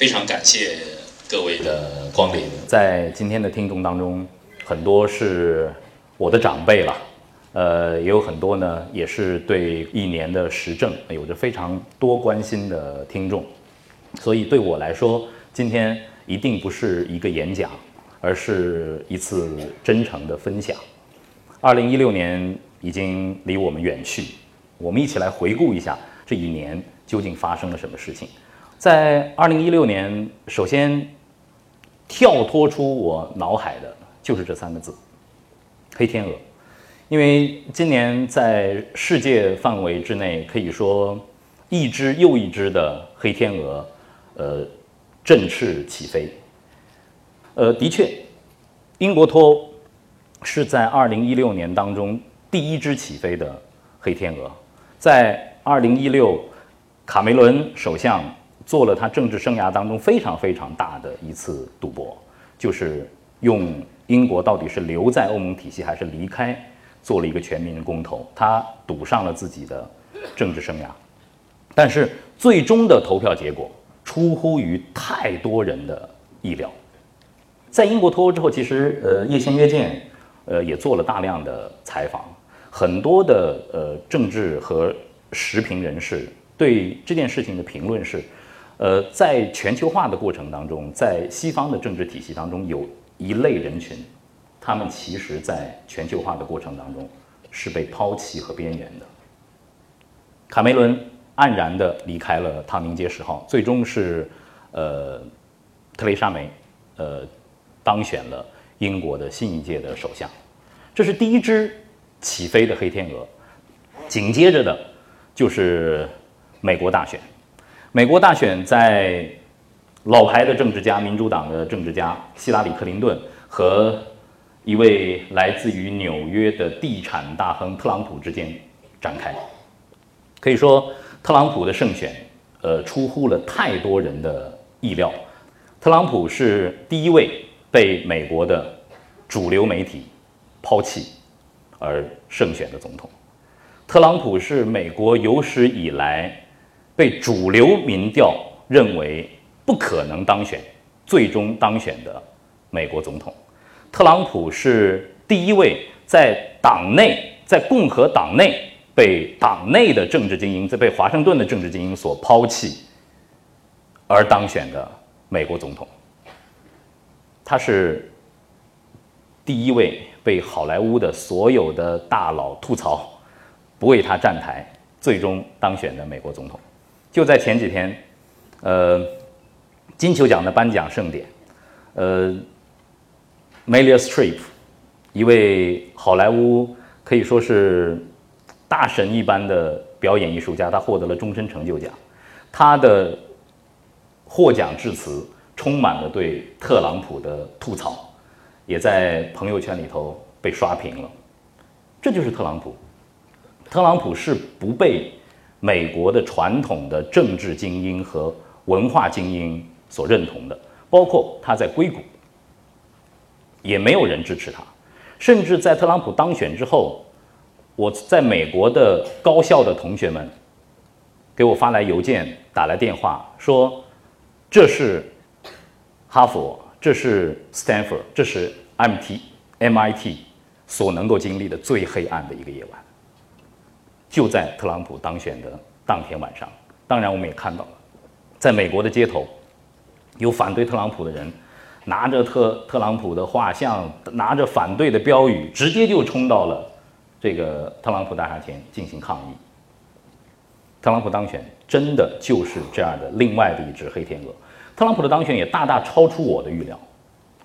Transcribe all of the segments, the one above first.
非常感谢各位的光临。在今天的听众当中，很多是我的长辈了，呃，也有很多呢，也是对一年的时政有着非常多关心的听众。所以对我来说，今天一定不是一个演讲，而是一次真诚的分享。二零一六年已经离我们远去，我们一起来回顾一下这一年究竟发生了什么事情。在二零一六年，首先跳脱出我脑海的就是这三个字“黑天鹅”，因为今年在世界范围之内，可以说一只又一只的黑天鹅，呃，振翅起飞。呃，的确，英国脱欧是在二零一六年当中第一只起飞的黑天鹅，在二零一六，卡梅伦首相。做了他政治生涯当中非常非常大的一次赌博，就是用英国到底是留在欧盟体系还是离开，做了一个全民公投，他赌上了自己的政治生涯。但是最终的投票结果出乎于太多人的意料。在英国脱欧之后，其实呃叶先约见呃也做了大量的采访，很多的呃政治和时评人士对这件事情的评论是。呃，在全球化的过程当中，在西方的政治体系当中，有一类人群，他们其实在全球化的过程当中是被抛弃和边缘的。卡梅伦黯然地离开了唐宁街十号，最终是呃特蕾莎梅呃当选了英国的新一届的首相，这是第一只起飞的黑天鹅。紧接着的就是美国大选。美国大选在老牌的政治家、民主党的政治家希拉里·克林顿和一位来自于纽约的地产大亨特朗普之间展开。可以说，特朗普的胜选，呃，出乎了太多人的意料。特朗普是第一位被美国的主流媒体抛弃而胜选的总统。特朗普是美国有史以来。被主流民调认为不可能当选，最终当选的美国总统，特朗普是第一位在党内，在共和党内被党内的政治精英，在被华盛顿的政治精英所抛弃而当选的美国总统。他是第一位被好莱坞的所有的大佬吐槽，不为他站台，最终当选的美国总统。就在前几天，呃，金球奖的颁奖盛典，呃，Meryl Streep，一位好莱坞可以说是大神一般的表演艺术家，他获得了终身成就奖。他的获奖致辞充满了对特朗普的吐槽，也在朋友圈里头被刷屏了。这就是特朗普，特朗普是不被。美国的传统的政治精英和文化精英所认同的，包括他在硅谷，也没有人支持他。甚至在特朗普当选之后，我在美国的高校的同学们给我发来邮件、打来电话，说这是哈佛，这是 Stanford，这是 MT MIT 所能够经历的最黑暗的一个夜晚。就在特朗普当选的当天晚上，当然我们也看到了，在美国的街头，有反对特朗普的人，拿着特特朗普的画像，拿着反对的标语，直接就冲到了这个特朗普大厦前进行抗议。特朗普当选真的就是这样的另外的一只黑天鹅。特朗普的当选也大大超出我的预料，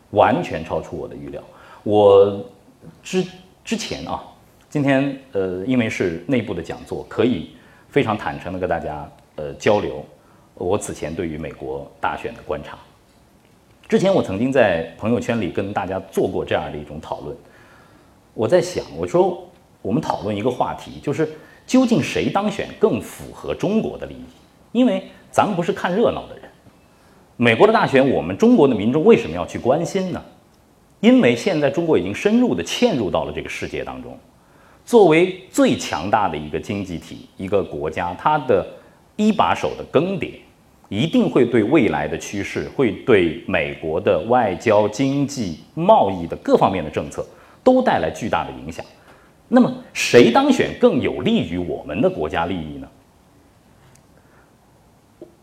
完全超出我的预料。我之之前啊。今天呃，因为是内部的讲座，可以非常坦诚的跟大家呃交流我此前对于美国大选的观察。之前我曾经在朋友圈里跟大家做过这样的一种讨论。我在想，我说我们讨论一个话题，就是究竟谁当选更符合中国的利益？因为咱们不是看热闹的人。美国的大选，我们中国的民众为什么要去关心呢？因为现在中国已经深入的嵌入到了这个世界当中。作为最强大的一个经济体，一个国家，它的一把手的更迭，一定会对未来的趋势，会对美国的外交、经济、贸易的各方面的政策都带来巨大的影响。那么，谁当选更有利于我们的国家利益呢？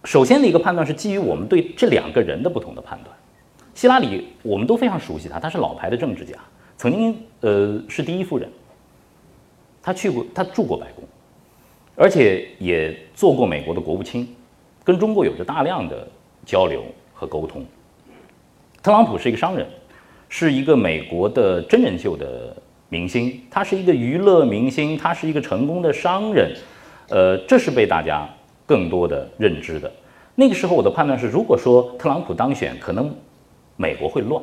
首先的一个判断是基于我们对这两个人的不同的判断。希拉里，我们都非常熟悉他，他是老牌的政治家，曾经呃是第一夫人，他去过，他住过白宫，而且也做过美国的国务卿，跟中国有着大量的交流和沟通。特朗普是一个商人，是一个美国的真人秀的明星，他是一个娱乐明星，他是一个成功的商人，呃，这是被大家更多的认知的。那个时候我的判断是，如果说特朗普当选，可能。美国会乱，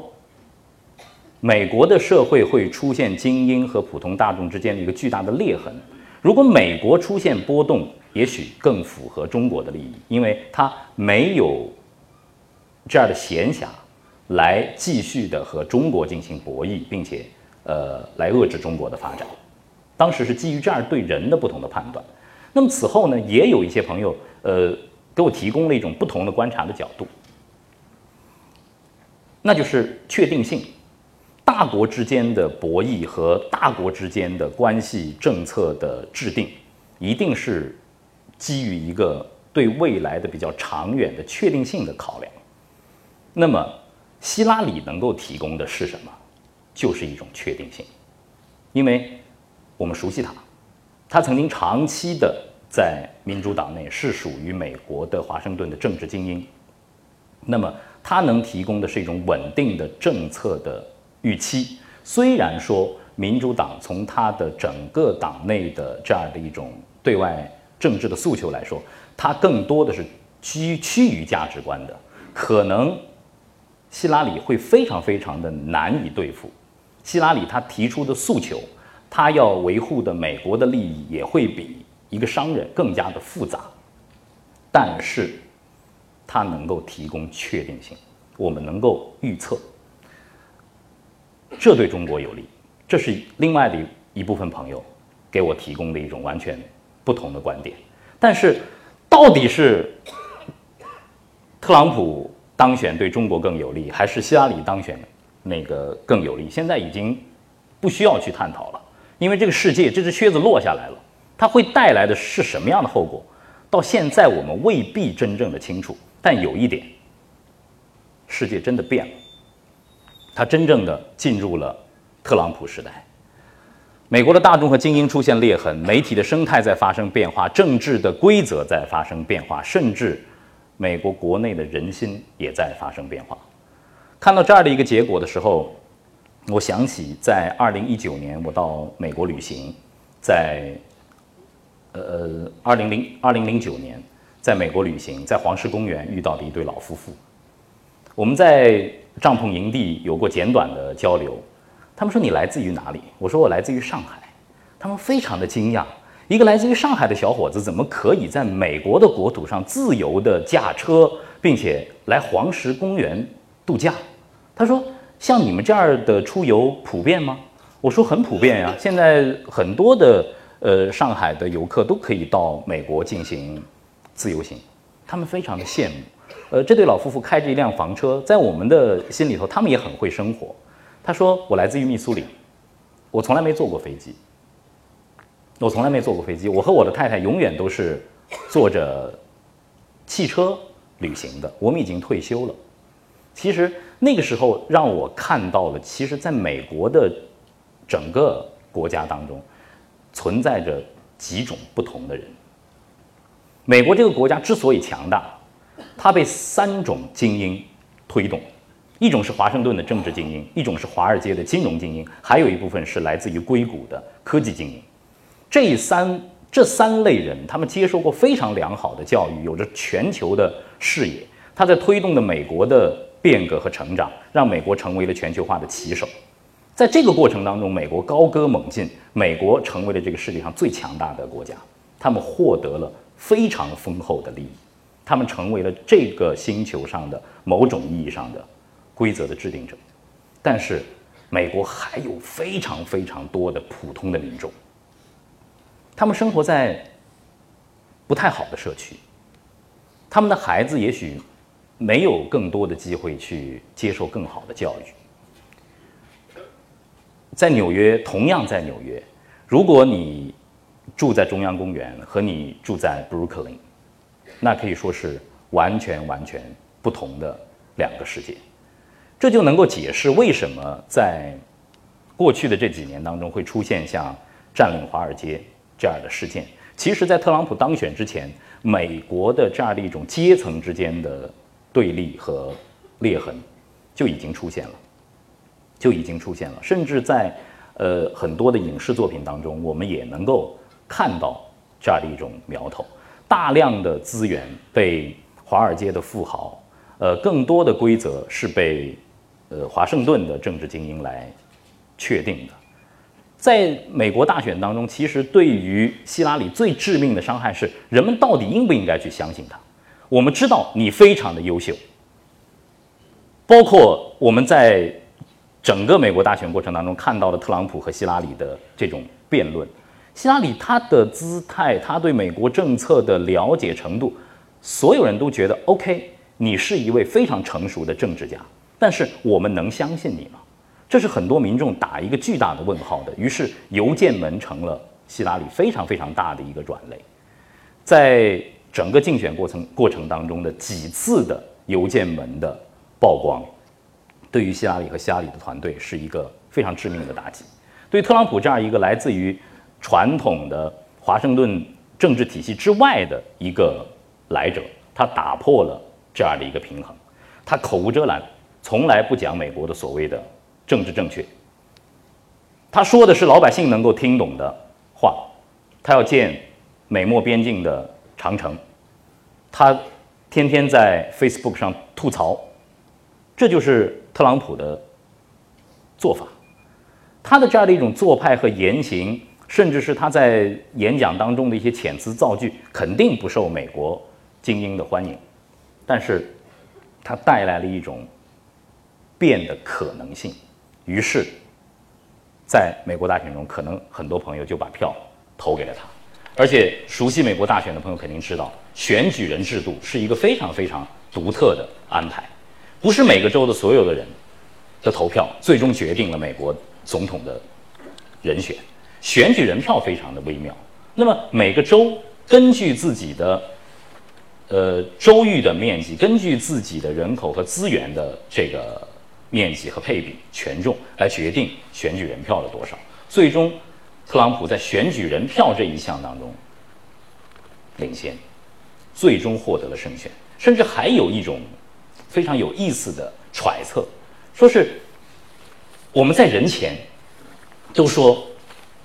美国的社会会出现精英和普通大众之间的一个巨大的裂痕。如果美国出现波动，也许更符合中国的利益，因为它没有这样的闲暇来继续的和中国进行博弈，并且呃来遏制中国的发展。当时是基于这样对人的不同的判断。那么此后呢，也有一些朋友呃给我提供了一种不同的观察的角度。那就是确定性，大国之间的博弈和大国之间的关系政策的制定，一定是基于一个对未来的比较长远的确定性的考量。那么，希拉里能够提供的是什么？就是一种确定性，因为我们熟悉他，他曾经长期的在民主党内是属于美国的华盛顿的政治精英。那么。他能提供的是一种稳定的政策的预期。虽然说民主党从他的整个党内的这样的一种对外政治的诉求来说，它更多的是趋趋于价值观的，可能希拉里会非常非常的难以对付。希拉里他提出的诉求，他要维护的美国的利益也会比一个商人更加的复杂，但是。他能够提供确定性，我们能够预测，这对中国有利。这是另外的一部分朋友给我提供的一种完全不同的观点。但是，到底是特朗普当选对中国更有利，还是希拉里当选那个更有利？现在已经不需要去探讨了，因为这个世界这只靴子落下来了，它会带来的是什么样的后果？到现在我们未必真正的清楚。但有一点，世界真的变了，它真正的进入了特朗普时代。美国的大众和精英出现裂痕，媒体的生态在发生变化，政治的规则在发生变化，甚至美国国内的人心也在发生变化。看到这样的一个结果的时候，我想起在二零一九年我到美国旅行，在呃二零零二零零九年。在美国旅行，在黄石公园遇到的一对老夫妇，我们在帐篷营地有过简短的交流。他们说：“你来自于哪里？”我说：“我来自于上海。”他们非常的惊讶，一个来自于上海的小伙子怎么可以在美国的国土上自由的驾车，并且来黄石公园度假？他说：“像你们这样的出游普遍吗？”我说：“很普遍呀，现在很多的呃上海的游客都可以到美国进行。”自由行，他们非常的羡慕。呃，这对老夫妇开着一辆房车，在我们的心里头，他们也很会生活。他说：“我来自于密苏里，我从来没坐过飞机。我从来没坐过飞机。我和我的太太永远都是坐着汽车旅行的。我们已经退休了。其实那个时候让我看到了，其实在美国的整个国家当中，存在着几种不同的人。”美国这个国家之所以强大，它被三种精英推动，一种是华盛顿的政治精英，一种是华尔街的金融精英，还有一部分是来自于硅谷的科技精英。这三这三类人，他们接受过非常良好的教育，有着全球的视野，他在推动的美国的变革和成长，让美国成为了全球化的旗手。在这个过程当中，美国高歌猛进，美国成为了这个世界上最强大的国家，他们获得了。非常丰厚的利益，他们成为了这个星球上的某种意义上的规则的制定者。但是，美国还有非常非常多的普通的民众，他们生活在不太好的社区，他们的孩子也许没有更多的机会去接受更好的教育。在纽约，同样在纽约，如果你住在中央公园和你住在布鲁克林，那可以说是完全完全不同的两个世界。这就能够解释为什么在过去的这几年当中会出现像占领华尔街这样的事件。其实，在特朗普当选之前，美国的这样的一种阶层之间的对立和裂痕就已经出现了，就已经出现了。甚至在呃很多的影视作品当中，我们也能够看到这样的一种苗头。大量的资源被华尔街的富豪，呃，更多的规则是被呃华盛顿的政治精英来确定的。在美国大选当中，其实对于希拉里最致命的伤害是，人们到底应不应该去相信他？我们知道你非常的优秀，包括我们在整个美国大选过程当中看到的特朗普和希拉里的这种辩论，希拉里他的姿态，他对美国政策的了解程度，所有人都觉得 OK，你是一位非常成熟的政治家，但是我们能相信你吗？这是很多民众打一个巨大的问号的，于是邮件门成了希拉里非常非常大的一个软肋，在整个竞选过程过程当中的几次的邮件门的曝光，对于希拉里和希拉里的团队是一个非常致命的打击。对特朗普这样一个来自于传统的华盛顿政治体系之外的一个来者，他打破了这样的一个平衡，他口无遮拦，从来不讲美国的所谓的。政治正确，他说的是老百姓能够听懂的话。他要建美墨边境的长城，他天天在 Facebook 上吐槽，这就是特朗普的做法。他的这样的一种做派和言行，甚至是他在演讲当中的一些遣词造句，肯定不受美国精英的欢迎。但是，他。带来了一种变的可能性。于是，在美国大选中，可能很多朋友就把票投给了他。而且，熟悉美国大选的朋友肯定知道，选举人制度是一个非常非常独特的安排，不是每个州的所有的人的投票最终决定了美国总统的人选。选举人票非常的微妙。那么，每个州根据自己的呃州域的面积，根据自己的人口和资源的这个。面积和配比、权重来决定选举人票的多少。最终，特朗普在选举人票这一项当中领先，最终获得了胜选。甚至还有一种非常有意思的揣测，说是我们在人前都说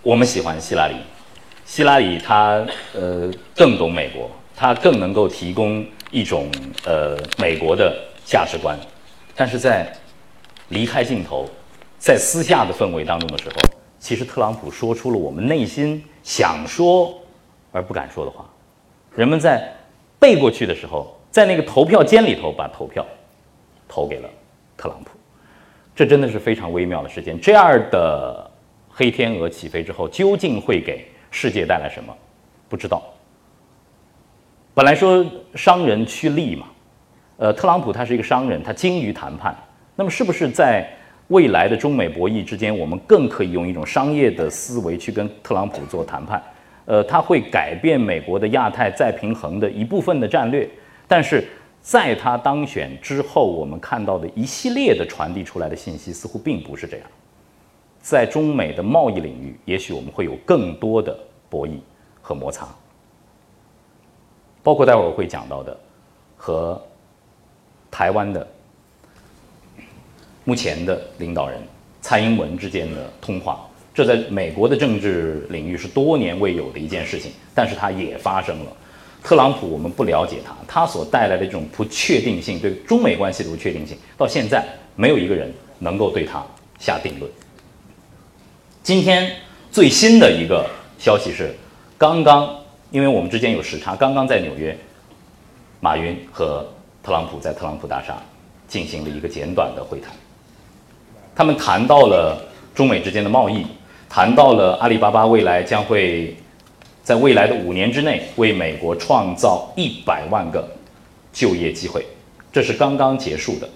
我们喜欢希拉里，希拉里她呃更懂美国，她更能够提供一种呃美国的价值观，但是在离开镜头，在私下的氛围当中的时候，其实特朗普说出了我们内心想说而不敢说的话。人们在背过去的时候，在那个投票间里头把投票投给了特朗普，这真的是非常微妙的事件。这样的黑天鹅起飞之后，究竟会给世界带来什么？不知道。本来说商人趋利嘛，呃，特朗普他是一个商人，他精于谈判。那么，是不是在未来的中美博弈之间，我们更可以用一种商业的思维去跟特朗普做谈判？呃，他会改变美国的亚太再平衡的一部分的战略。但是，在他当选之后，我们看到的一系列的传递出来的信息，似乎并不是这样。在中美的贸易领域，也许我们会有更多的博弈和摩擦，包括待会儿我会讲到的和台湾的。目前的领导人蔡英文之间的通话，这在美国的政治领域是多年未有的一件事情，但是它也发生了。特朗普，我们不了解他，他所带来的这种不确定性，对中美关系的不确定性，到现在没有一个人能够对他下定论。今天最新的一个消息是，刚刚因为我们之间有时差，刚刚在纽约，马云和特朗普在特朗普大厦进行了一个简短的会谈。他们谈到了中美之间的贸易，谈到了阿里巴巴未来将会在未来的五年之内为美国创造一百万个就业机会，这是刚刚结束的。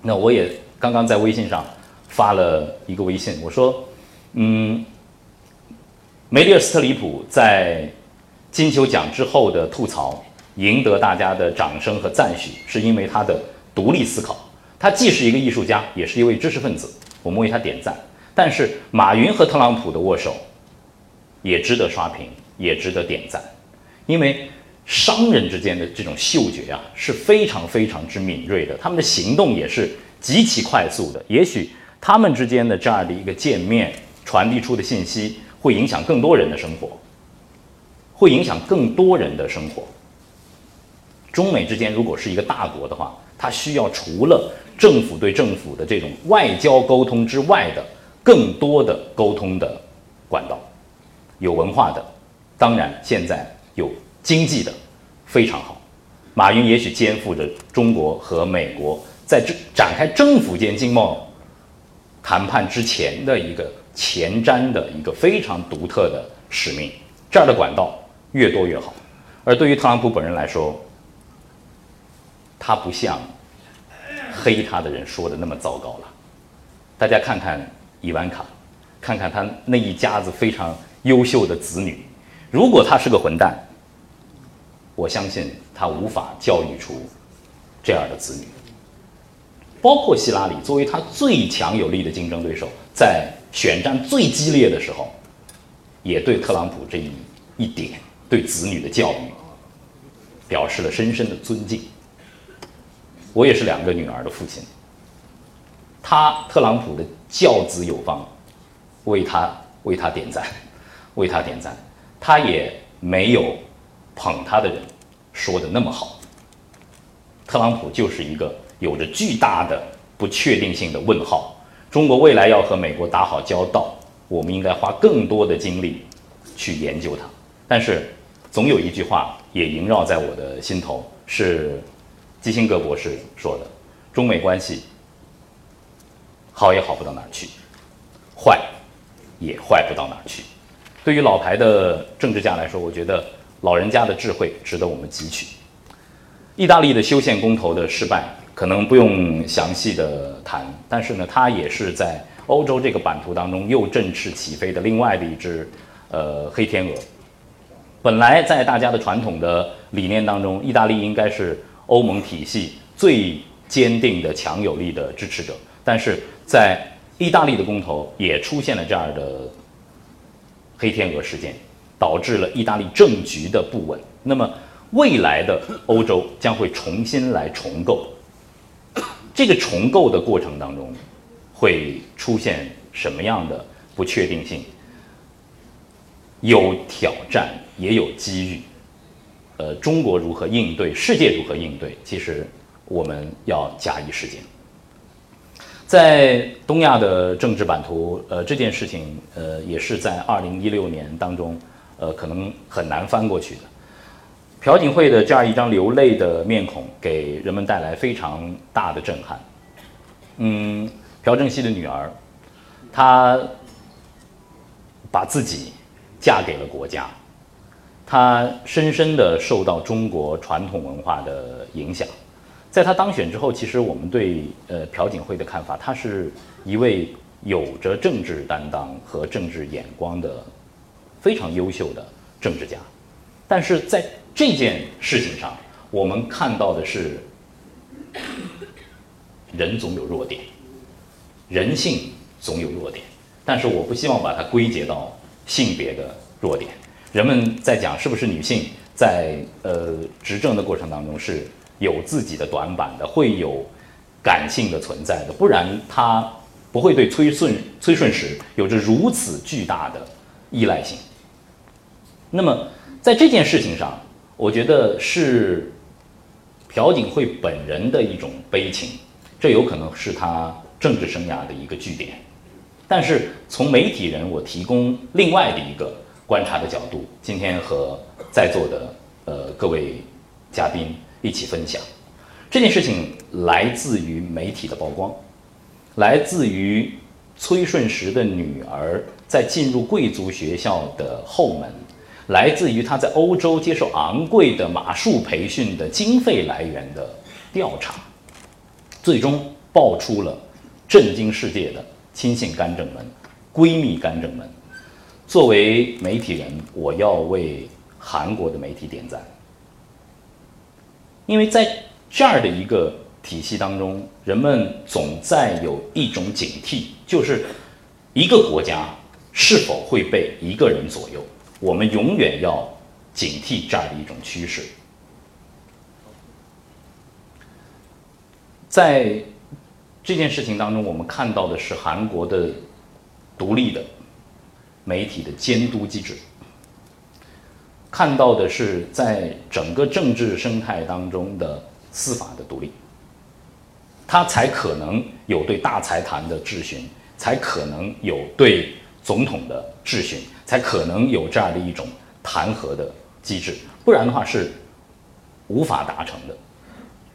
那我也刚刚在微信上发了一个微信，我说，嗯，梅丽尔·斯特里普在金球奖之后的吐槽，赢得大家的掌声和赞许，是因为他的独立思考。他既是一个艺术家，也是一位知识分子，我们为他点赞。但是马云和特朗普的握手，也值得刷屏，也值得点赞，因为。商人之间的这种嗅觉啊，是非常非常之敏锐的，他们的行动也是极其快速的。也许他们之间的这样的一个见面，传递出的信息会影响更多人的生活，会影响更多人的生活。中美之间如果是一个大国的话，它需要除了政府对政府的这种外交沟通之外的更多的沟通的管道，有文化的，当然现在有。经济的非常好，马云也许肩负着中国和美国在这展开政府间经贸谈判之前的一个前瞻的一个非常独特的使命。这样的管道越多越好。而对于特朗普本人来说，他不像黑他的人说的那么糟糕了。大家看看伊万卡，看看他那一家子非常优秀的子女，如果他是个混蛋。我相信他无法教育出这样的子女，包括希拉里作为他最强有力的竞争对手，在选战最激烈的时候，也对特朗普这一一点对子女的教育表示了深深的尊敬。我也是两个女儿的父亲，他特朗普的教子有方，为他为他点赞，为他点赞，他也没有。捧他的人说的那么好，特朗普就是一个有着巨大的不确定性的问号。中国未来要和美国打好交道，我们应该花更多的精力去研究它。但是，总有一句话也萦绕在我的心头，是基辛格博士说的：中美关系好也好不到哪儿去，坏也坏不到哪儿去。对于老牌的政治家来说，我觉得。老人家的智慧值得我们汲取。意大利的修宪公投的失败，可能不用详细的谈，但是呢，它也是在欧洲这个版图当中又振翅起飞的另外的一只呃黑天鹅。本来在大家的传统的理念当中，意大利应该是欧盟体系最坚定的、强有力的支持者，但是在意大利的公投也出现了这样的黑天鹅事件。导致了意大利政局的不稳。那么，未来的欧洲将会重新来重构。这个重构的过程当中，会出现什么样的不确定性？有挑战，也有机遇。呃，中国如何应对？世界如何应对？其实我们要假以时间。在东亚的政治版图，呃，这件事情，呃，也是在二零一六年当中。呃，可能很难翻过去的。朴槿惠的这样一张流泪的面孔，给人们带来非常大的震撼。嗯，朴正熙的女儿，她把自己嫁给了国家，她深深的受到中国传统文化的影响。在她当选之后，其实我们对呃朴槿惠的看法，她是一位有着政治担当和政治眼光的。非常优秀的政治家，但是在这件事情上，我们看到的是，人总有弱点，人性总有弱点，但是我不希望把它归结到性别的弱点。人们在讲是不是女性在呃执政的过程当中是有自己的短板的，会有感性的存在的，不然她不会对崔顺崔顺实有着如此巨大的依赖性。那么，在这件事情上，我觉得是朴槿惠本人的一种悲情，这有可能是他政治生涯的一个据点。但是从媒体人，我提供另外的一个观察的角度，今天和在座的呃各位嘉宾一起分享。这件事情来自于媒体的曝光，来自于崔顺实的女儿在进入贵族学校的后门。来自于他在欧洲接受昂贵的马术培训的经费来源的调查，最终爆出了震惊世界的亲信干政门、闺蜜干政门。作为媒体人，我要为韩国的媒体点赞，因为在这样的一个体系当中，人们总在有一种警惕，就是一个国家是否会被一个人左右。我们永远要警惕这样的一种趋势。在这件事情当中，我们看到的是韩国的独立的媒体的监督机制，看到的是在整个政治生态当中的司法的独立，它才可能有对大财团的质询，才可能有对总统的质询。才可能有这样的一种弹劾的机制，不然的话是无法达成的。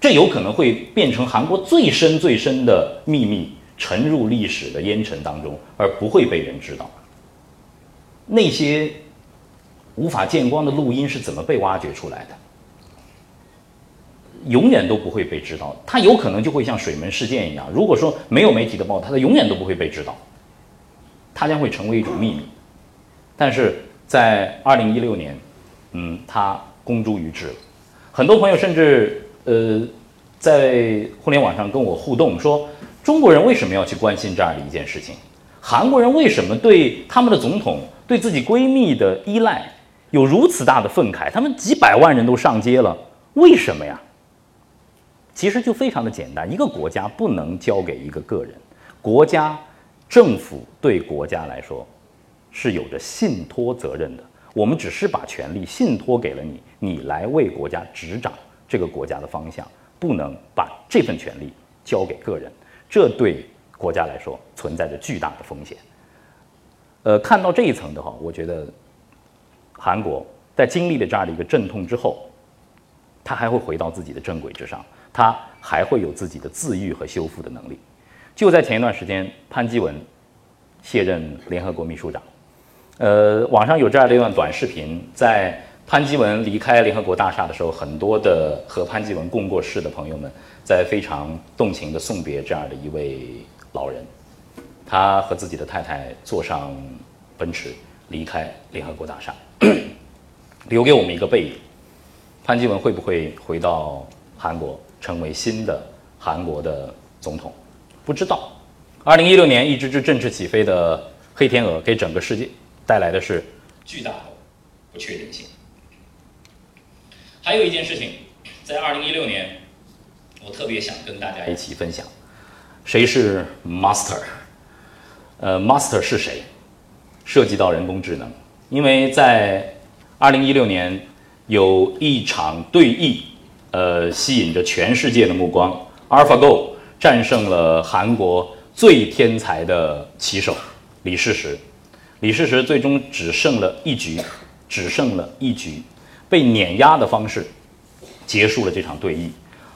这有可能会变成韩国最深最深的秘密，沉入历史的烟尘当中，而不会被人知道。那些无法见光的录音是怎么被挖掘出来的？永远都不会被知道。它有可能就会像水门事件一样，如果说没有媒体的报道，它永远都不会被知道，它将会成为一种秘密。但是在二零一六年，嗯，它公诸于世了。很多朋友甚至呃，在互联网上跟我互动说，中国人为什么要去关心这样的一件事情？韩国人为什么对他们的总统、对自己闺蜜的依赖有如此大的愤慨？他们几百万人都上街了，为什么呀？其实就非常的简单，一个国家不能交给一个个人，国家政府对国家来说。是有着信托责任的，我们只是把权力信托给了你，你来为国家执掌这个国家的方向，不能把这份权力交给个人，这对国家来说存在着巨大的风险。呃，看到这一层的话，我觉得韩国在经历了这样的一个阵痛之后，他还会回到自己的正轨之上，他还会有自己的自愈和修复的能力。就在前一段时间，潘基文卸任联合国秘书长。呃，网上有这样的一段短视频，在潘基文离开联合国大厦的时候，很多的和潘基文共过事的朋友们，在非常动情的送别这样的一位老人。他和自己的太太坐上奔驰离开联合国大厦，留给我们一个背影。潘基文会不会回到韩国，成为新的韩国的总统？不知道。二零一六年，一只只振翅起飞的黑天鹅，给整个世界。带来的是巨大的不确定性。还有一件事情，在二零一六年，我特别想跟大家一起分享，谁是 Master？呃，Master 是谁？涉及到人工智能，因为在二零一六年有一场对弈，呃，吸引着全世界的目光，AlphaGo 战胜了韩国最天才的棋手李世石。李世石最终只剩了一局，只剩了一局，被碾压的方式结束了这场对弈。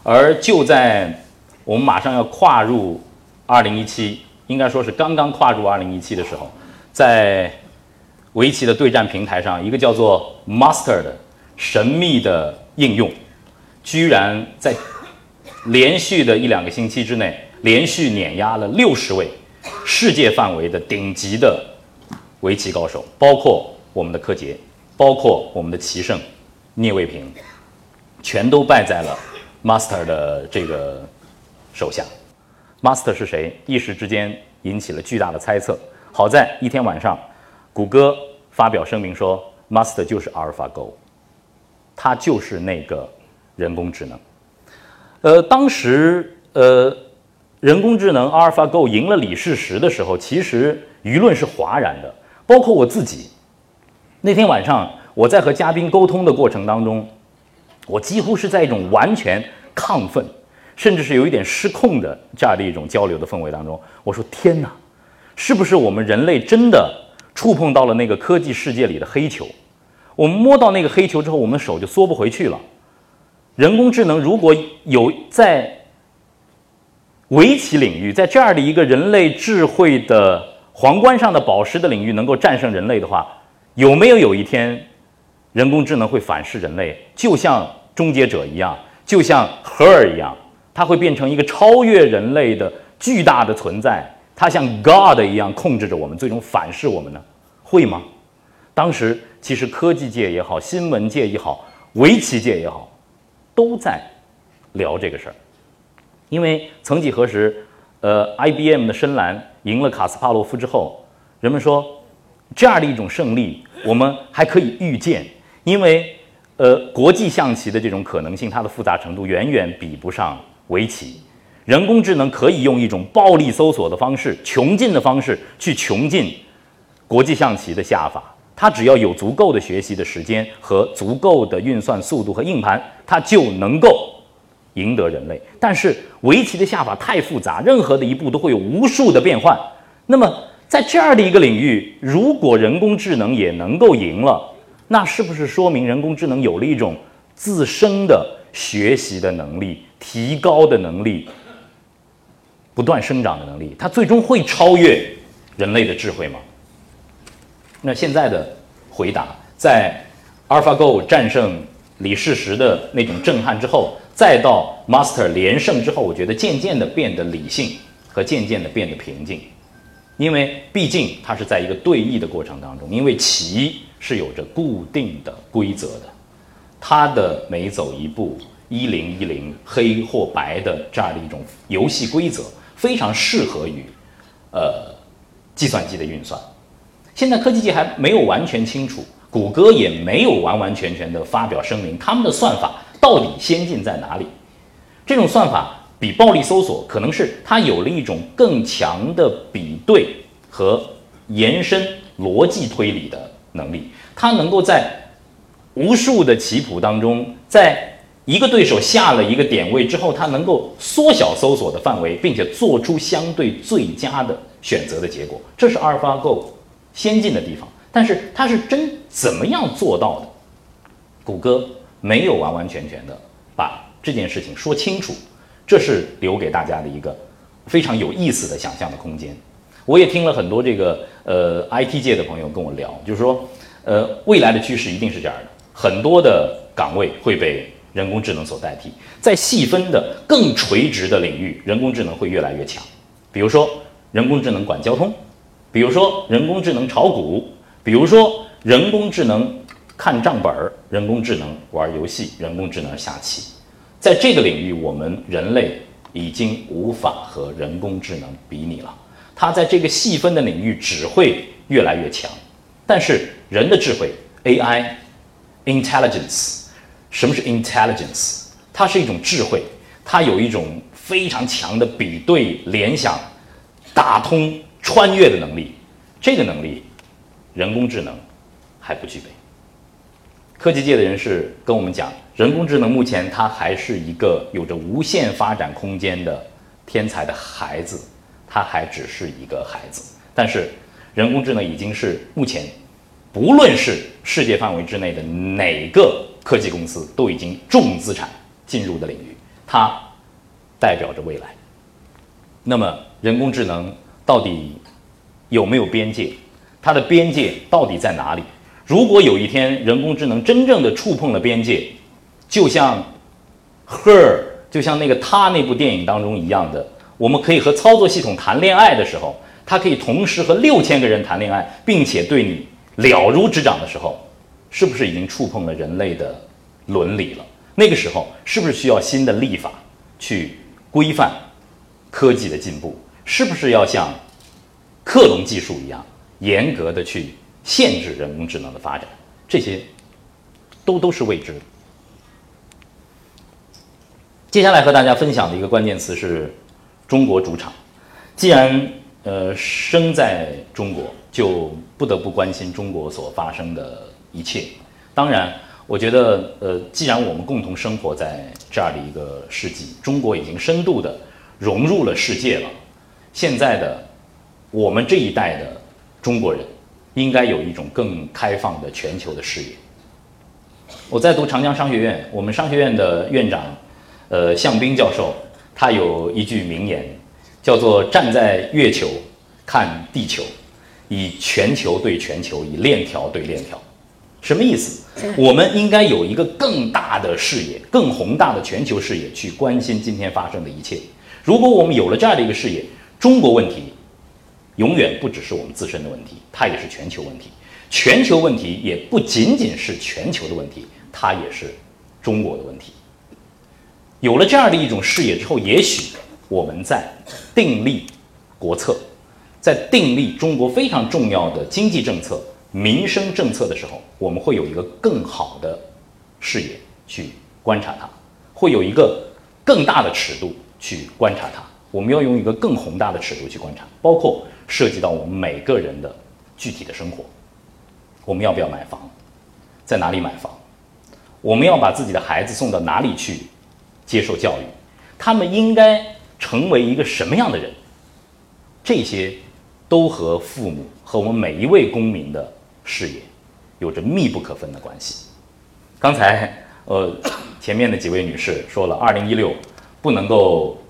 而就在我们马上要跨入二零一七，应该说是刚刚跨入二零一七的时候，在围棋的对战平台上，一个叫做 Master 的神秘的应用，居然在连续的一两个星期之内，连续碾压了六十位世界范围的顶级的。围棋高手，包括我们的柯洁，包括我们的棋圣聂卫平，全都败在了 Master 的这个手下。Master 是谁？一时之间引起了巨大的猜测。好在一天晚上，谷歌发表声明说，Master 就是 AlphaGo，它就是那个人工智能。呃，当时呃，人工智能 AlphaGo 赢了李世石的时候，其实舆论是哗然的。包括我自己，那天晚上我在和嘉宾沟通的过程当中，我几乎是在一种完全亢奋，甚至是有一点失控的这样的一种交流的氛围当中。我说：“天哪，是不是我们人类真的触碰到了那个科技世界里的黑球？我们摸到那个黑球之后，我们手就缩不回去了。人工智能如果有在围棋领域，在这样的一个人类智慧的。”皇冠上的宝石的领域能够战胜人类的话，有没有有一天，人工智能会反噬人类，就像终结者一样，就像 Her 一样，它会变成一个超越人类的巨大的存在，它像 God 一样控制着我们，最终反噬我们呢？会吗？当时其实科技界也好，新闻界也好，围棋界也好，都在聊这个事儿，因为曾几何时，呃，IBM 的深蓝赢了卡斯帕洛夫之后，人们说这样的一种胜利，我们还可以预见。因为，呃，国际象棋的这种可能性，它的复杂程度远远比不上围棋。人工智能可以用一种暴力搜索的方式、穷尽的方式去穷尽国际象棋的下法。它只要有足够的学习的时间和足够的运算速度和硬盘，它就能够赢得人类。但是围棋的下法太复杂，任何的一步都会有无数的变换。那么在这样的一个领域，如果人工智能也能够赢了，那是不是说明人工智能有了一种自身的学习的能力、提高的能力、不断生长的能力？它最终会超越人类的智慧吗？那现在的回答，在 AlphaGo 战胜李世石的那种震撼之后，再到 Master 连胜之后，我觉得渐渐的变得理性和渐渐的变得平静，因为毕竟它是在一个对弈的过程当中，因为棋。是有着固定的规则的，它的每走一步一零一零黑或白的这样的一种游戏规则，非常适合于呃计算机的运算。现在科技界还没有完全清楚，谷歌也没有完完全全的发表声明，他们的算法到底先进在哪里？这种算法比暴力搜索，可能是它有了一种更强的比对和延伸逻辑推理的。能力，它能够在无数的棋谱当中，在一个对手下了一个点位之后，它能够缩小搜索的范围，并且做出相对最佳的选择的结果。这是阿尔法狗先进的地方，但是它是真怎么样做到的？谷歌没有完完全全的把这件事情说清楚，这是留给大家的一个非常有意思的想象的空间。我也听了很多这个呃 IT 界的朋友跟我聊，就是说，呃，未来的趋势一定是这样的，很多的岗位会被人工智能所代替，在细分的更垂直的领域，人工智能会越来越强。比如说，人工智能管交通，比如说人工智能炒股，比如说人工智能看账本儿，人工智能玩游戏，人工智能下棋。在这个领域，我们人类已经无法和人工智能比拟了。它在这个细分的领域只会越来越强，但是人的智慧 AI，intelligence，什么是 intelligence？它是一种智慧，它有一种非常强的比对、联想、打通、穿越的能力。这个能力，人工智能还不具备。科技界的人士跟我们讲，人工智能目前它还是一个有着无限发展空间的天才的孩子。它还只是一个孩子，但是人工智能已经是目前，不论是世界范围之内的哪个科技公司都已经重资产进入的领域，它代表着未来。那么人工智能到底有没有边界？它的边界到底在哪里？如果有一天人工智能真正的触碰了边界，就像 Her，就像那个他那部电影当中一样的。我们可以和操作系统谈恋爱的时候，它可以同时和六千个人谈恋爱，并且对你了如指掌的时候，是不是已经触碰了人类的伦理了？那个时候是不是需要新的立法去规范科技的进步？是不是要像克隆技术一样严格的去限制人工智能的发展？这些都都是未知的。接下来和大家分享的一个关键词是。中国主场，既然呃生在中国，就不得不关心中国所发生的一切。当然，我觉得呃，既然我们共同生活在这样的一个世纪，中国已经深度的融入了世界了。现在的我们这一代的中国人，应该有一种更开放的全球的视野。我在读长江商学院，我们商学院的院长呃向斌教授。他有一句名言，叫做“站在月球看地球，以全球对全球，以链条对链条”。什么意思？我们应该有一个更大的视野、更宏大的全球视野去关心今天发生的一切。如果我们有了这样的一个视野，中国问题永远不只是我们自身的问题，它也是全球问题。全球问题也不仅仅是全球的问题，它也是中国的问题。有了这样的一种视野之后，也许我们在订立国策，在订立中国非常重要的经济政策、民生政策的时候，我们会有一个更好的视野去观察它，会有一个更大的尺度去观察它。我们要用一个更宏大的尺度去观察，包括涉及到我们每个人的具体的生活。我们要不要买房？在哪里买房？我们要把自己的孩子送到哪里去？接受教育，他们应该成为一个什么样的人？这些都和父母和我们每一位公民的视野有着密不可分的关系。刚才呃，前面的几位女士说了，二零一六不能够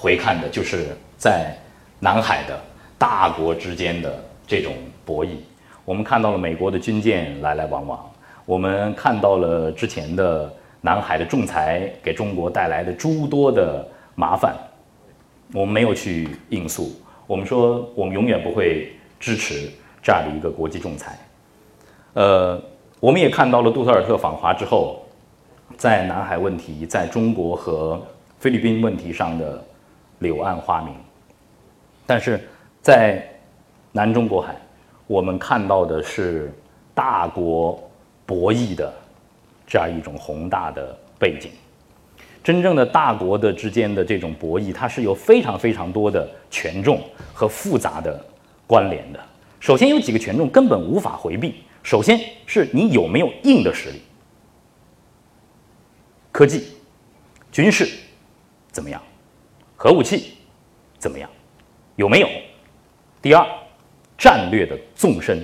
回看的，就是在南海的大国之间的这种博弈。我们看到了美国的军舰来来往往，我们看到了之前的。南海的仲裁给中国带来的诸多的麻烦，我们没有去应诉。我们说，我们永远不会支持这样的一个国际仲裁。呃，我们也看到了杜特尔特访华之后，在南海问题、在中国和菲律宾问题上的柳暗花明。但是在南中国海，我们看到的是大国博弈的。这样一种宏大的背景，真正的大国的之间的这种博弈，它是有非常非常多的权重和复杂的关联的。首先有几个权重根本无法回避，首先是你有没有硬的实力，科技、军事怎么样，核武器怎么样，有没有？第二，战略的纵深。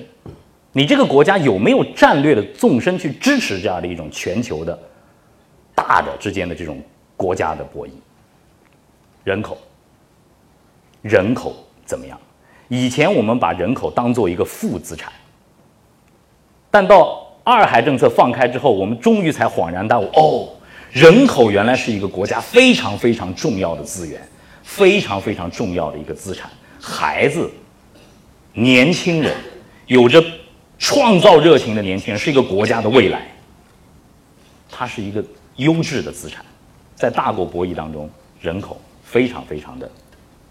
你这个国家有没有战略的纵深去支持这样的一种全球的大的之间的这种国家的博弈？人口，人口怎么样？以前我们把人口当做一个负资产，但到二孩政策放开之后，我们终于才恍然大悟：哦，人口原来是一个国家非常非常重要的资源，非常非常重要的一个资产。孩子，年轻人，有着。创造热情的年轻人是一个国家的未来，它是一个优质的资产，在大国博弈当中，人口非常非常的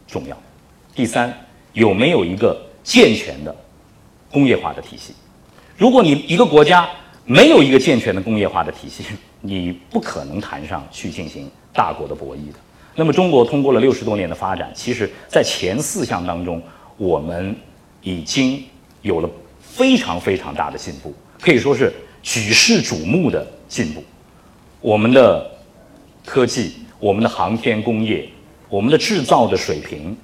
重要。第三，有没有一个健全的工业化的体系？如果你一个国家没有一个健全的工业化的体系，你不可能谈上去进行大国的博弈的。那么，中国通过了六十多年的发展，其实在前四项当中，我们已经有了。非常非常大的进步，可以说是举世瞩目的进步。我们的科技、我们的航天工业、我们的制造的水平、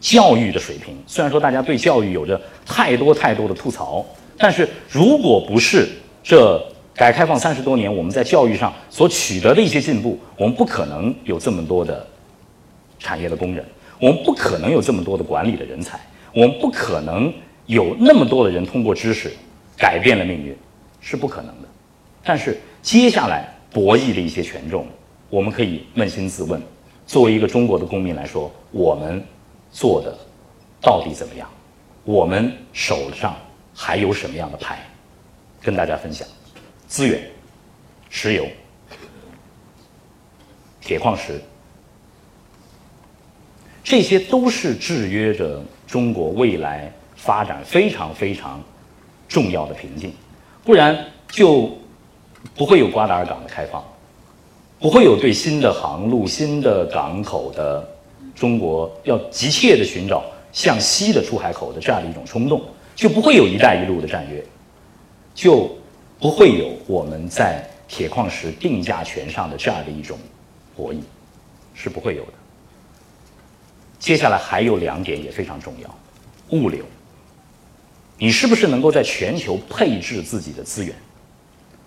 教育的水平，虽然说大家对教育有着太多太多的吐槽，但是如果不是这改革开放三十多年我们在教育上所取得的一些进步，我们不可能有这么多的产业的工人，我们不可能有这么多的管理的人才，我们不可能。有那么多的人通过知识改变了命运，是不可能的。但是接下来博弈的一些权重，我们可以扪心自问：作为一个中国的公民来说，我们做的到底怎么样？我们手上还有什么样的牌？跟大家分享：资源、石油、铁矿石，这些都是制约着中国未来。发展非常非常重要的瓶颈，不然就不会有瓜达尔港的开放，不会有对新的航路、新的港口的中国要急切的寻找向西的出海口的这样的一种冲动，就不会有一带一路的战略，就不会有我们在铁矿石定价权上的这样的一种博弈，是不会有的。接下来还有两点也非常重要，物流。你是不是能够在全球配置自己的资源？“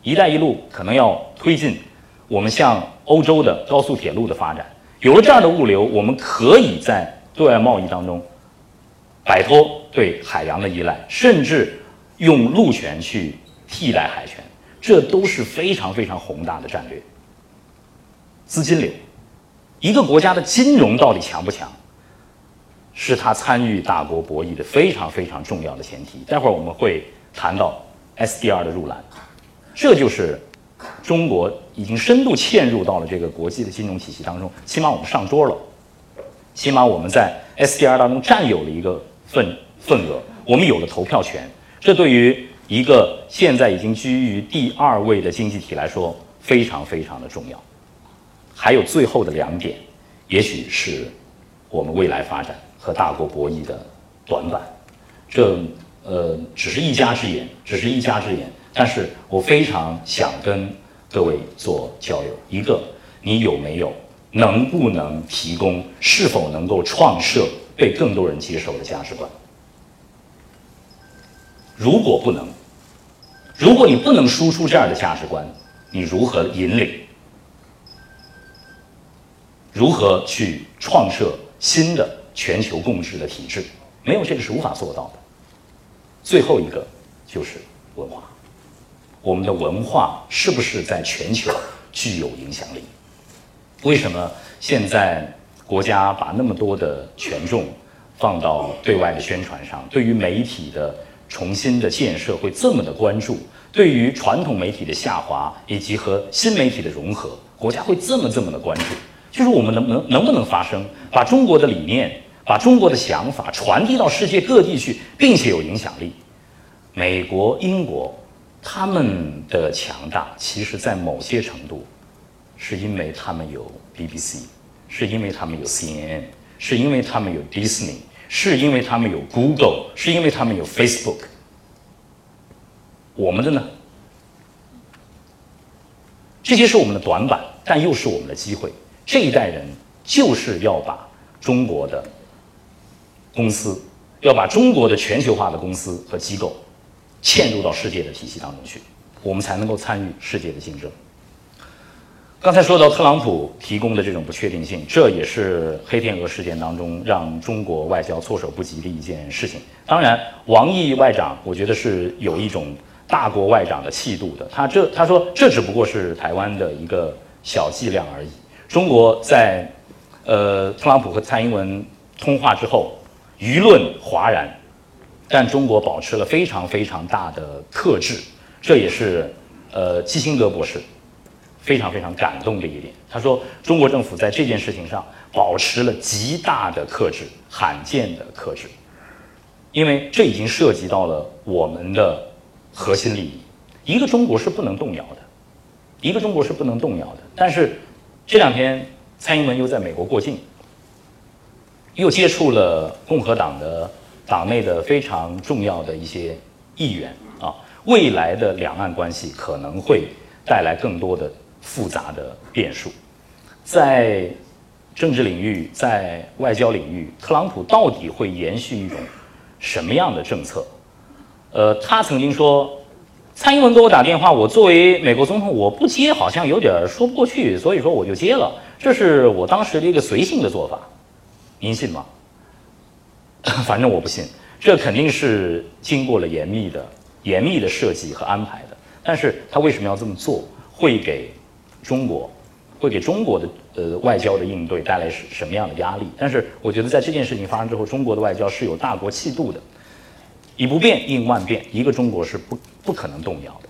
一带一路”可能要推进我们向欧洲的高速铁路的发展。有了这样的物流，我们可以在对外贸易当中摆脱对海洋的依赖，甚至用陆权去替代海权，这都是非常非常宏大的战略。资金流，一个国家的金融到底强不强，是他参与大国博弈的非常非常重要的前提。待会儿我们会谈到 SDR 的入篮，这就是中国已经深度嵌入到了这个国际的金融体系当中，起码我们上桌了，起码我们在 SDR 当中占有了一个份份额，我们有了投票权。这对于一个现在已经居于第二位的经济体来说，非常非常的重要。还有最后的两点，也许是我们未来发展和大国博弈的短板。这呃只是一家之言，只是一家之言。但是我非常想跟各位做交流：一个，你有没有能不能提供，是否能够创设被更多人接受的价值观？如果不能，如果你不能输出这样的价值观，你如何引领？如何去创设新的全球共治的体制？没有这个是无法做到的。最后一个就是文化，我们的文化是不是在全球具有影响力？为什么现在国家把那么多的权重放到对外的宣传上？对于媒体的重新的建设会这么的关注？对于传统媒体的下滑以及和新媒体的融合，国家会这么这么的关注？就是我们能能能不能发声，把中国的理念、把中国的想法传递到世界各地去，并且有影响力。美国、英国他们的强大，其实在某些程度，是因为他们有 BBC，是因为他们有 CNN，是因为他们有 Disney，是因为他们有 Google，是因为他们有 Facebook。我们的呢？这些是我们的短板，但又是我们的机会。这一代人就是要把中国的公司，要把中国的全球化的公司和机构嵌入到世界的体系当中去，我们才能够参与世界的竞争。刚才说到特朗普提供的这种不确定性，这也是黑天鹅事件当中让中国外交措手不及的一件事情。当然，王毅外长我觉得是有一种大国外长的气度的，他这他说这只不过是台湾的一个小伎俩而已。中国在，呃，特朗普和蔡英文通话之后，舆论哗然，但中国保持了非常非常大的克制，这也是呃基辛格博士非常非常感动的一点。他说，中国政府在这件事情上保持了极大的克制，罕见的克制，因为这已经涉及到了我们的核心利益。一个中国是不能动摇的，一个中国是不能动摇的，但是。这两天，蔡英文又在美国过境，又接触了共和党的党内的非常重要的一些议员啊。未来的两岸关系可能会带来更多的复杂的变数，在政治领域，在外交领域，特朗普到底会延续一种什么样的政策？呃，他曾经说。蔡英文给我打电话，我作为美国总统，我不接好像有点说不过去，所以说我就接了。这是我当时的一个随性的做法，您信吗？反正我不信，这肯定是经过了严密的、严密的设计和安排的。但是他为什么要这么做？会给中国，会给中国的呃外交的应对带来什什么样的压力？但是我觉得在这件事情发生之后，中国的外交是有大国气度的。以不变应万变，一个中国是不不可能动摇的。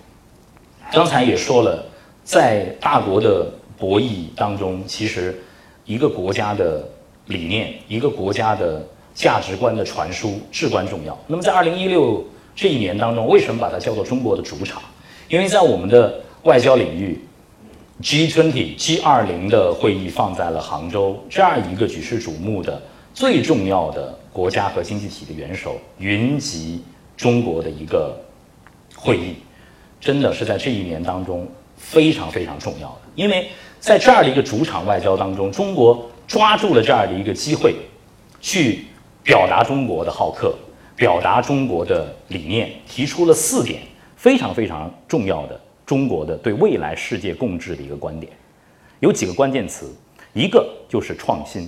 刚才也说了，在大国的博弈当中，其实一个国家的理念、一个国家的价值观的传输至关重要。那么在二零一六这一年当中，为什么把它叫做中国的主场？因为在我们的外交领域，G20、G 二零的会议放在了杭州这样一个举世瞩目的。最重要的国家和经济体的元首云集中国的一个会议，真的是在这一年当中非常非常重要的。因为在这样的一个主场外交当中，中国抓住了这样的一个机会，去表达中国的好客，表达中国的理念，提出了四点非常非常重要的中国的对未来世界共治的一个观点。有几个关键词，一个就是创新。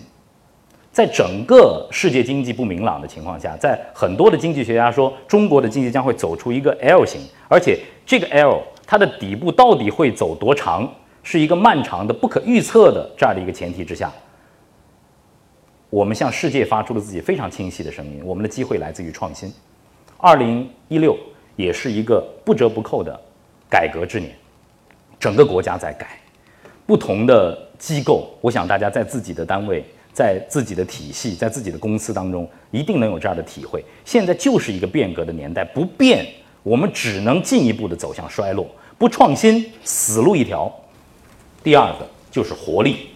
在整个世界经济不明朗的情况下，在很多的经济学家说，中国的经济将会走出一个 L 型，而且这个 L 它的底部到底会走多长，是一个漫长的、不可预测的这样的一个前提之下，我们向世界发出了自己非常清晰的声音：我们的机会来自于创新。二零一六也是一个不折不扣的改革之年，整个国家在改，不同的机构，我想大家在自己的单位。在自己的体系，在自己的公司当中，一定能有这样的体会。现在就是一个变革的年代，不变，我们只能进一步的走向衰落；不创新，死路一条。第二个就是活力，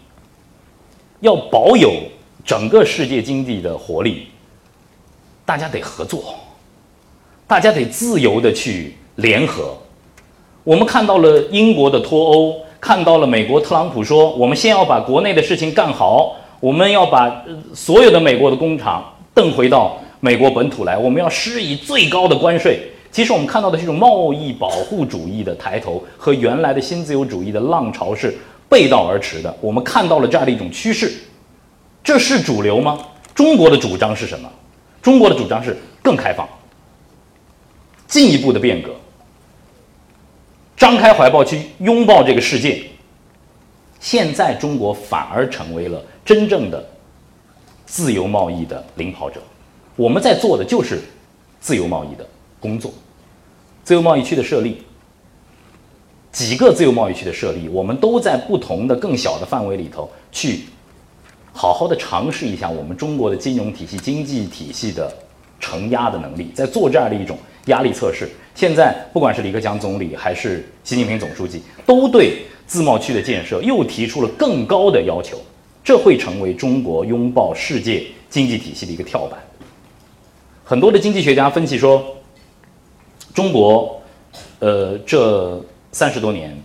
要保有整个世界经济的活力，大家得合作，大家得自由的去联合。我们看到了英国的脱欧，看到了美国特朗普说：“我们先要把国内的事情干好。”我们要把所有的美国的工厂蹬回到美国本土来，我们要施以最高的关税。其实我们看到的这种贸易保护主义的抬头和原来的新自由主义的浪潮是背道而驰的。我们看到了这样的一种趋势，这是主流吗？中国的主张是什么？中国的主张是更开放，进一步的变革，张开怀抱去拥抱这个世界。现在中国反而成为了。真正的自由贸易的领跑者，我们在做的就是自由贸易的工作。自由贸易区的设立，几个自由贸易区的设立，我们都在不同的更小的范围里头去好好的尝试一下我们中国的金融体系、经济体系的承压的能力，在做这样的一种压力测试。现在，不管是李克强总理还是习近平总书记，都对自贸区的建设又提出了更高的要求。这会成为中国拥抱世界经济体系的一个跳板。很多的经济学家分析说，中国，呃，这三十多年，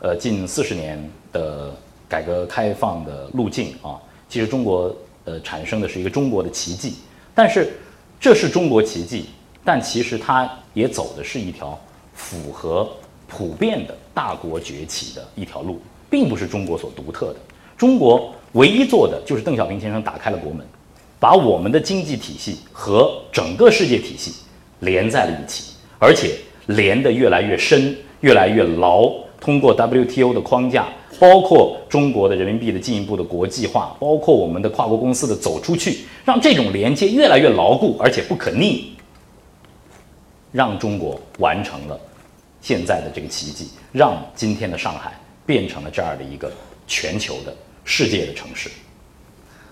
呃，近四十年的改革开放的路径啊，其实中国呃产生的是一个中国的奇迹。但是，这是中国奇迹，但其实它也走的是一条符合普遍的大国崛起的一条路，并不是中国所独特的。中国。唯一做的就是邓小平先生打开了国门，把我们的经济体系和整个世界体系连在了一起，而且连得越来越深、越来越牢。通过 WTO 的框架，包括中国的人民币的进一步的国际化，包括我们的跨国公司的走出去，让这种连接越来越牢固，而且不可逆，让中国完成了现在的这个奇迹，让今天的上海变成了这样的一个全球的。世界的城市，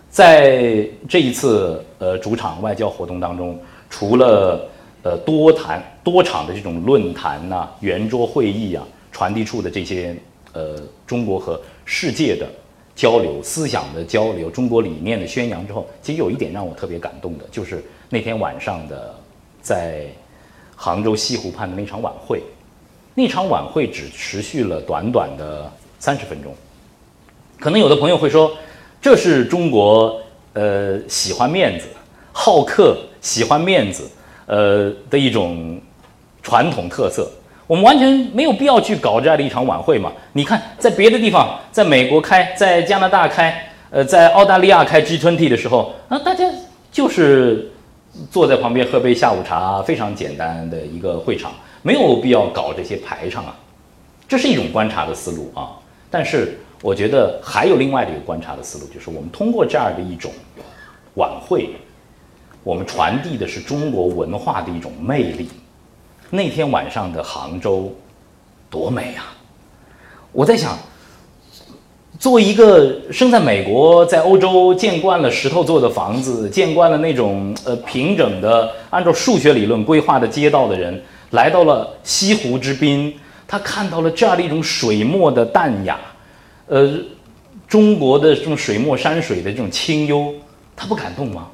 在这一次呃主场外交活动当中，除了呃多谈多场的这种论坛呐、圆桌会议啊，传递出的这些呃中国和世界的交流、思想的交流、中国理念的宣扬之后，其实有一点让我特别感动的，就是那天晚上的在杭州西湖畔的那场晚会。那场晚会只持续了短短的三十分钟。可能有的朋友会说，这是中国呃喜欢面子、好客、喜欢面子呃的一种传统特色。我们完全没有必要去搞这样的一场晚会嘛？你看，在别的地方，在美国开，在加拿大开，呃，在澳大利亚开 G20 的时候，那大家就是坐在旁边喝杯下午茶，非常简单的一个会场，没有必要搞这些排场啊。这是一种观察的思路啊，但是。我觉得还有另外的一个观察的思路，就是我们通过这样的一种晚会，我们传递的是中国文化的一种魅力。那天晚上的杭州多美啊！我在想，作为一个生在美国、在欧洲见惯了石头做的房子、见惯了那种呃平整的按照数学理论规划的街道的人，来到了西湖之滨，他看到了这样的一种水墨的淡雅。呃，中国的这种水墨山水的这种清幽，他不感动吗？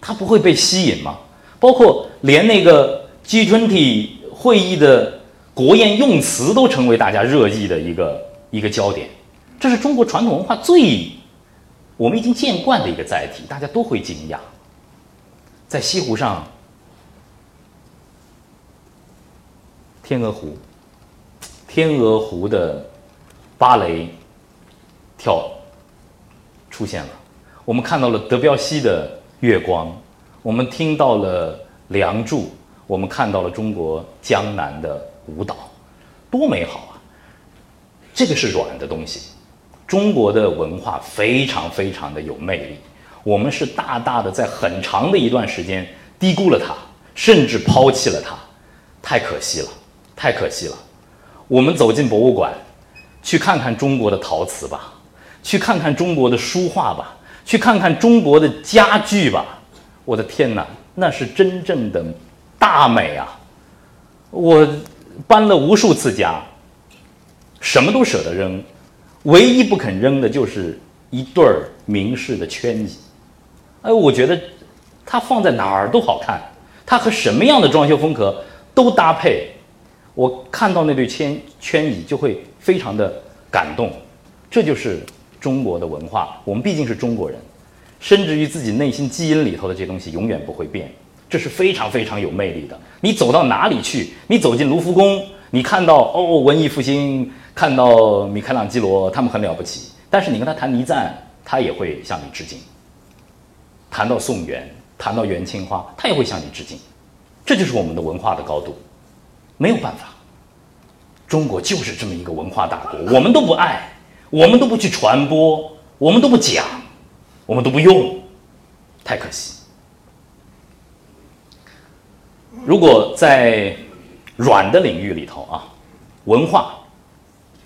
他不会被吸引吗？包括连那个 G20 会议的国宴用词都成为大家热议的一个一个焦点，这是中国传统文化最我们已经见惯的一个载体，大家都会惊讶。在西湖上，天鹅湖，天鹅湖的。芭蕾跳出现了，我们看到了德彪西的月光，我们听到了《梁祝》，我们看到了中国江南的舞蹈，多美好啊！这个是软的东西。中国的文化非常非常的有魅力，我们是大大的在很长的一段时间低估了它，甚至抛弃了它，太可惜了，太可惜了。我们走进博物馆，去看看中国的陶瓷吧，去看看中国的书画吧，去看看中国的家具吧。我的天哪，那是真正的大美啊！我搬了无数次家，什么都舍得扔。唯一不肯扔的就是一对儿明式的圈椅，哎，我觉得它放在哪儿都好看，它和什么样的装修风格都搭配。我看到那对圈圈椅就会非常的感动，这就是中国的文化。我们毕竟是中国人，甚至于自己内心基因里头的这些东西永远不会变，这是非常非常有魅力的。你走到哪里去，你走进卢浮宫，你看到哦，文艺复兴。看到米开朗基罗，他们很了不起，但是你跟他谈倪瓒，他也会向你致敬；谈到宋元，谈到元青花，他也会向你致敬。这就是我们的文化的高度，没有办法。中国就是这么一个文化大国，我们都不爱，我们都不去传播，我们都不讲，我们都不用，太可惜。如果在软的领域里头啊，文化。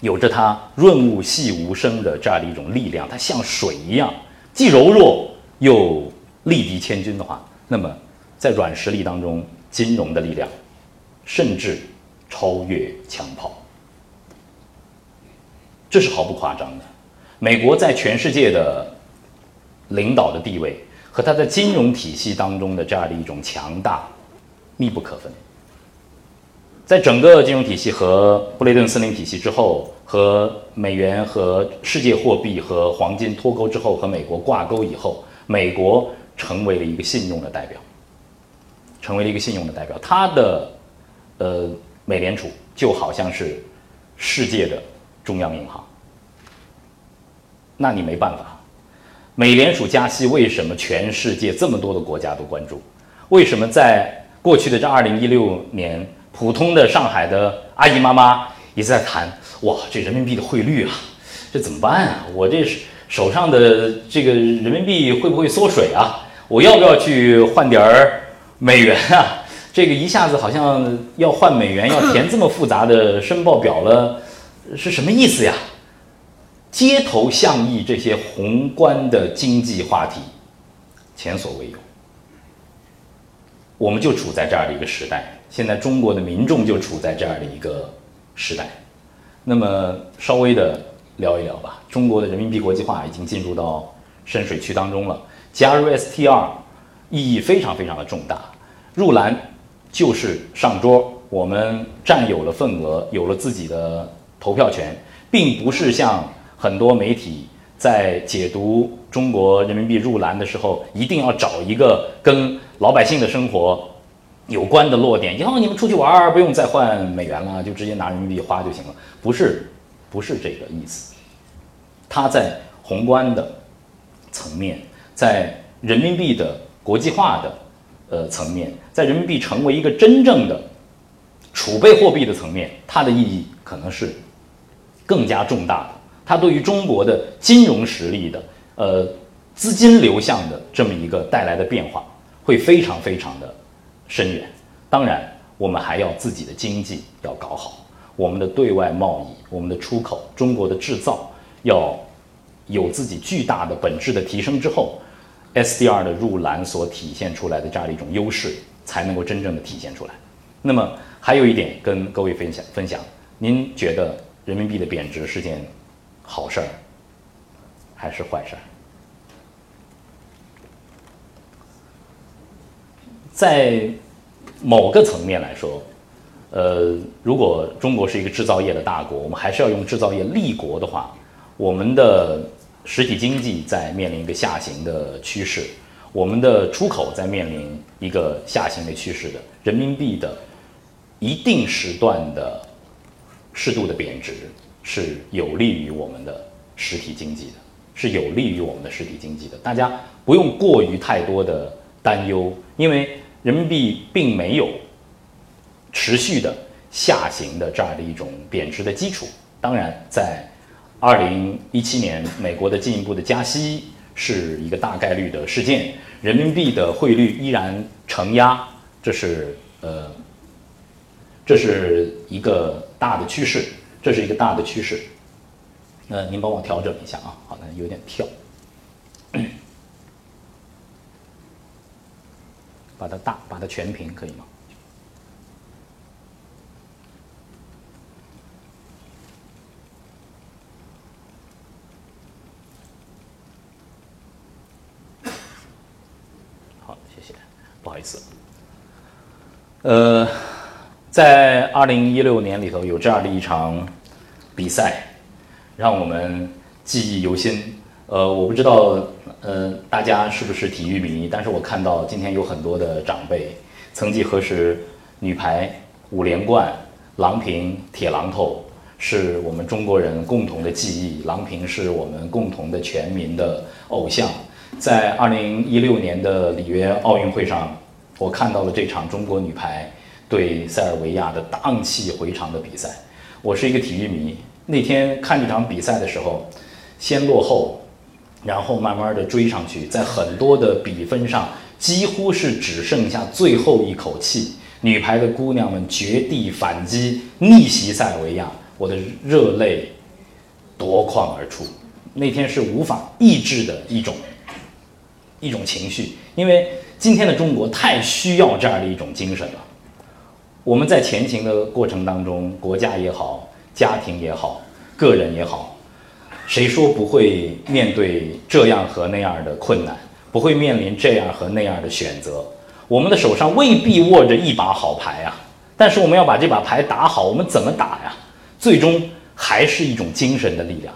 有着它润物细无声的这样的一种力量，它像水一样，既柔弱又力敌千钧的话，那么在软实力当中，金融的力量甚至超越枪炮，这是毫不夸张的。美国在全世界的领导的地位和它在金融体系当中的这样的一种强大，密不可分。在整个金融体系和布雷顿森林体系之后，和美元和世界货币和黄金脱钩之后，和美国挂钩以后，美国成为了一个信用的代表，成为了一个信用的代表。它的呃，美联储就好像是世界的中央银行。那你没办法，美联储加息，为什么全世界这么多的国家都关注？为什么在过去的这二零一六年？普通的上海的阿姨妈妈一直在谈，哇，这人民币的汇率啊，这怎么办啊？我这手上的这个人民币会不会缩水啊？我要不要去换点儿美元啊？这个一下子好像要换美元，要填这么复杂的申报表了，是什么意思呀？街头巷议这些宏观的经济话题，前所未有。我们就处在这样的一个时代。现在中国的民众就处在这样的一个时代，那么稍微的聊一聊吧。中国的人民币国际化已经进入到深水区当中了，加入 STR 意义非常非常的重大。入篮就是上桌，我们占有了份额，有了自己的投票权，并不是像很多媒体在解读中国人民币入篮的时候，一定要找一个跟老百姓的生活。有关的落点，以后你们出去玩不用再换美元了，就直接拿人民币花就行了。不是，不是这个意思。它在宏观的层面，在人民币的国际化的呃层面，在人民币成为一个真正的储备货币的层面，它的意义可能是更加重大的。它对于中国的金融实力的呃资金流向的这么一个带来的变化，会非常非常的。深远，当然，我们还要自己的经济要搞好，我们的对外贸易、我们的出口、中国的制造要有自己巨大的本质的提升之后，SDR 的入篮所体现出来的这样的一种优势，才能够真正的体现出来。那么，还有一点跟各位分享分享，您觉得人民币的贬值是件好事儿，还是坏事儿？在某个层面来说，呃，如果中国是一个制造业的大国，我们还是要用制造业立国的话，我们的实体经济在面临一个下行的趋势，我们的出口在面临一个下行的趋势的，人民币的一定时段的适度的贬值是有利于我们的实体经济的，是有利于我们的实体经济的，大家不用过于太多的担忧，因为。人民币并没有持续的下行的这样的一种贬值的基础。当然，在二零一七年，美国的进一步的加息是一个大概率的事件，人民币的汇率依然承压，这是呃，这是一个大的趋势，这是一个大的趋势。那您帮我调整一下啊，好的，有点跳，把它大，把它全屏可以吗？好，谢谢，不好意思。呃，在二零一六年里头有这样的一场比赛。让我们记忆犹新。呃，我不知道，呃，大家是不是体育迷？但是我看到今天有很多的长辈，曾几何时，女排五连冠，郎平、铁榔头是我们中国人共同的记忆。郎平是我们共同的全民的偶像。在二零一六年的里约奥运会上，我看到了这场中国女排对塞尔维亚的荡气回肠的比赛。我是一个体育迷。那天看这场比赛的时候，先落后，然后慢慢的追上去，在很多的比分上，几乎是只剩下最后一口气。女排的姑娘们绝地反击，逆袭塞尔维亚，我的热泪夺眶而出。那天是无法抑制的一种一种情绪，因为今天的中国太需要这样的一种精神了。我们在前行的过程当中，国家也好。家庭也好，个人也好，谁说不会面对这样和那样的困难，不会面临这样和那样的选择？我们的手上未必握着一把好牌啊，但是我们要把这把牌打好，我们怎么打呀？最终还是一种精神的力量。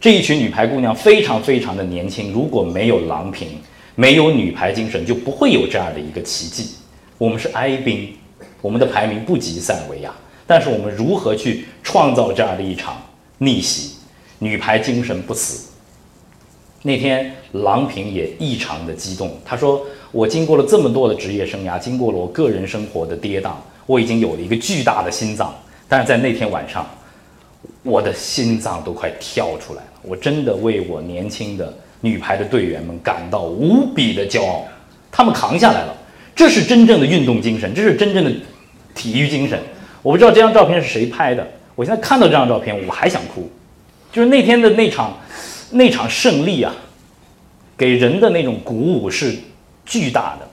这一群女排姑娘非常非常的年轻，如果没有郎平，没有女排精神，就不会有这样的一个奇迹。我们是哀兵，我们的排名不及塞尔维亚。但是我们如何去创造这样的一场逆袭？女排精神不死。那天郎平也异常的激动，她说：“我经过了这么多的职业生涯，经过了我个人生活的跌宕，我已经有了一个巨大的心脏。但是在那天晚上，我的心脏都快跳出来了。我真的为我年轻的女排的队员们感到无比的骄傲，他们扛下来了。这是真正的运动精神，这是真正的体育精神。”我不知道这张照片是谁拍的。我现在看到这张照片，我还想哭。就是那天的那场，那场胜利啊，给人的那种鼓舞是巨大的。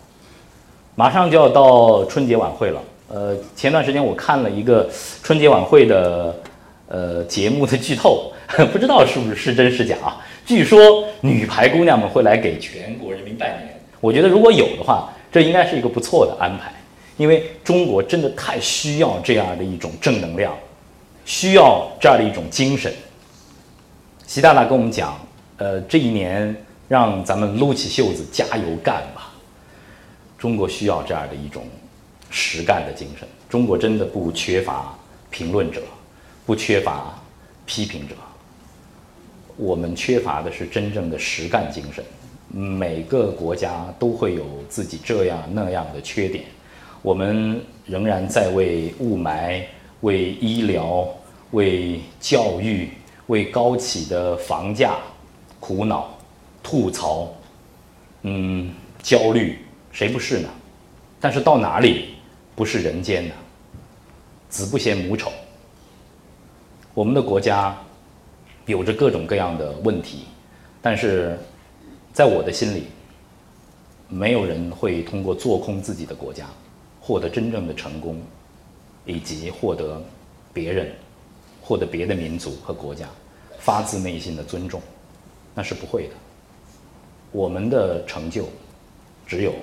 马上就要到春节晚会了。呃，前段时间我看了一个春节晚会的呃节目的剧透，不知道是不是是真是假啊？据说女排姑娘们会来给全国人民拜年。我觉得如果有的话，这应该是一个不错的安排。因为中国真的太需要这样的一种正能量，需要这样的一种精神。习大大跟我们讲，呃，这一年让咱们撸起袖子加油干吧。中国需要这样的一种实干的精神。中国真的不缺乏评论者，不缺乏批评者。我们缺乏的是真正的实干精神。每个国家都会有自己这样那样的缺点。我们仍然在为雾霾、为医疗、为教育、为高企的房价苦恼、吐槽，嗯，焦虑，谁不是呢？但是到哪里不是人间呢？子不嫌母丑。我们的国家有着各种各样的问题，但是在我的心里，没有人会通过做空自己的国家。获得真正的成功，以及获得别人、获得别的民族和国家发自内心的尊重，那是不会的。我们的成就，只有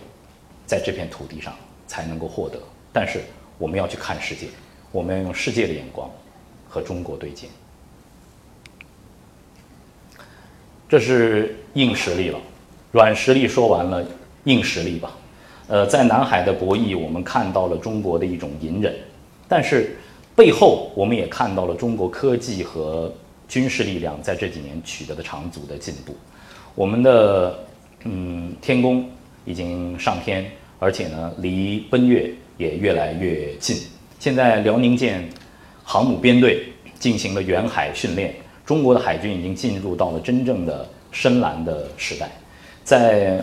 在这片土地上才能够获得。但是我们要去看世界，我们要用世界的眼光和中国对接。这是硬实力了，软实力说完了，硬实力吧。呃，在南海的博弈，我们看到了中国的一种隐忍，但是背后我们也看到了中国科技和军事力量在这几年取得的长足的进步。我们的嗯天宫已经上天，而且呢离奔月也越来越近。现在辽宁舰航母编队进行了远海训练，中国的海军已经进入到了真正的深蓝的时代。在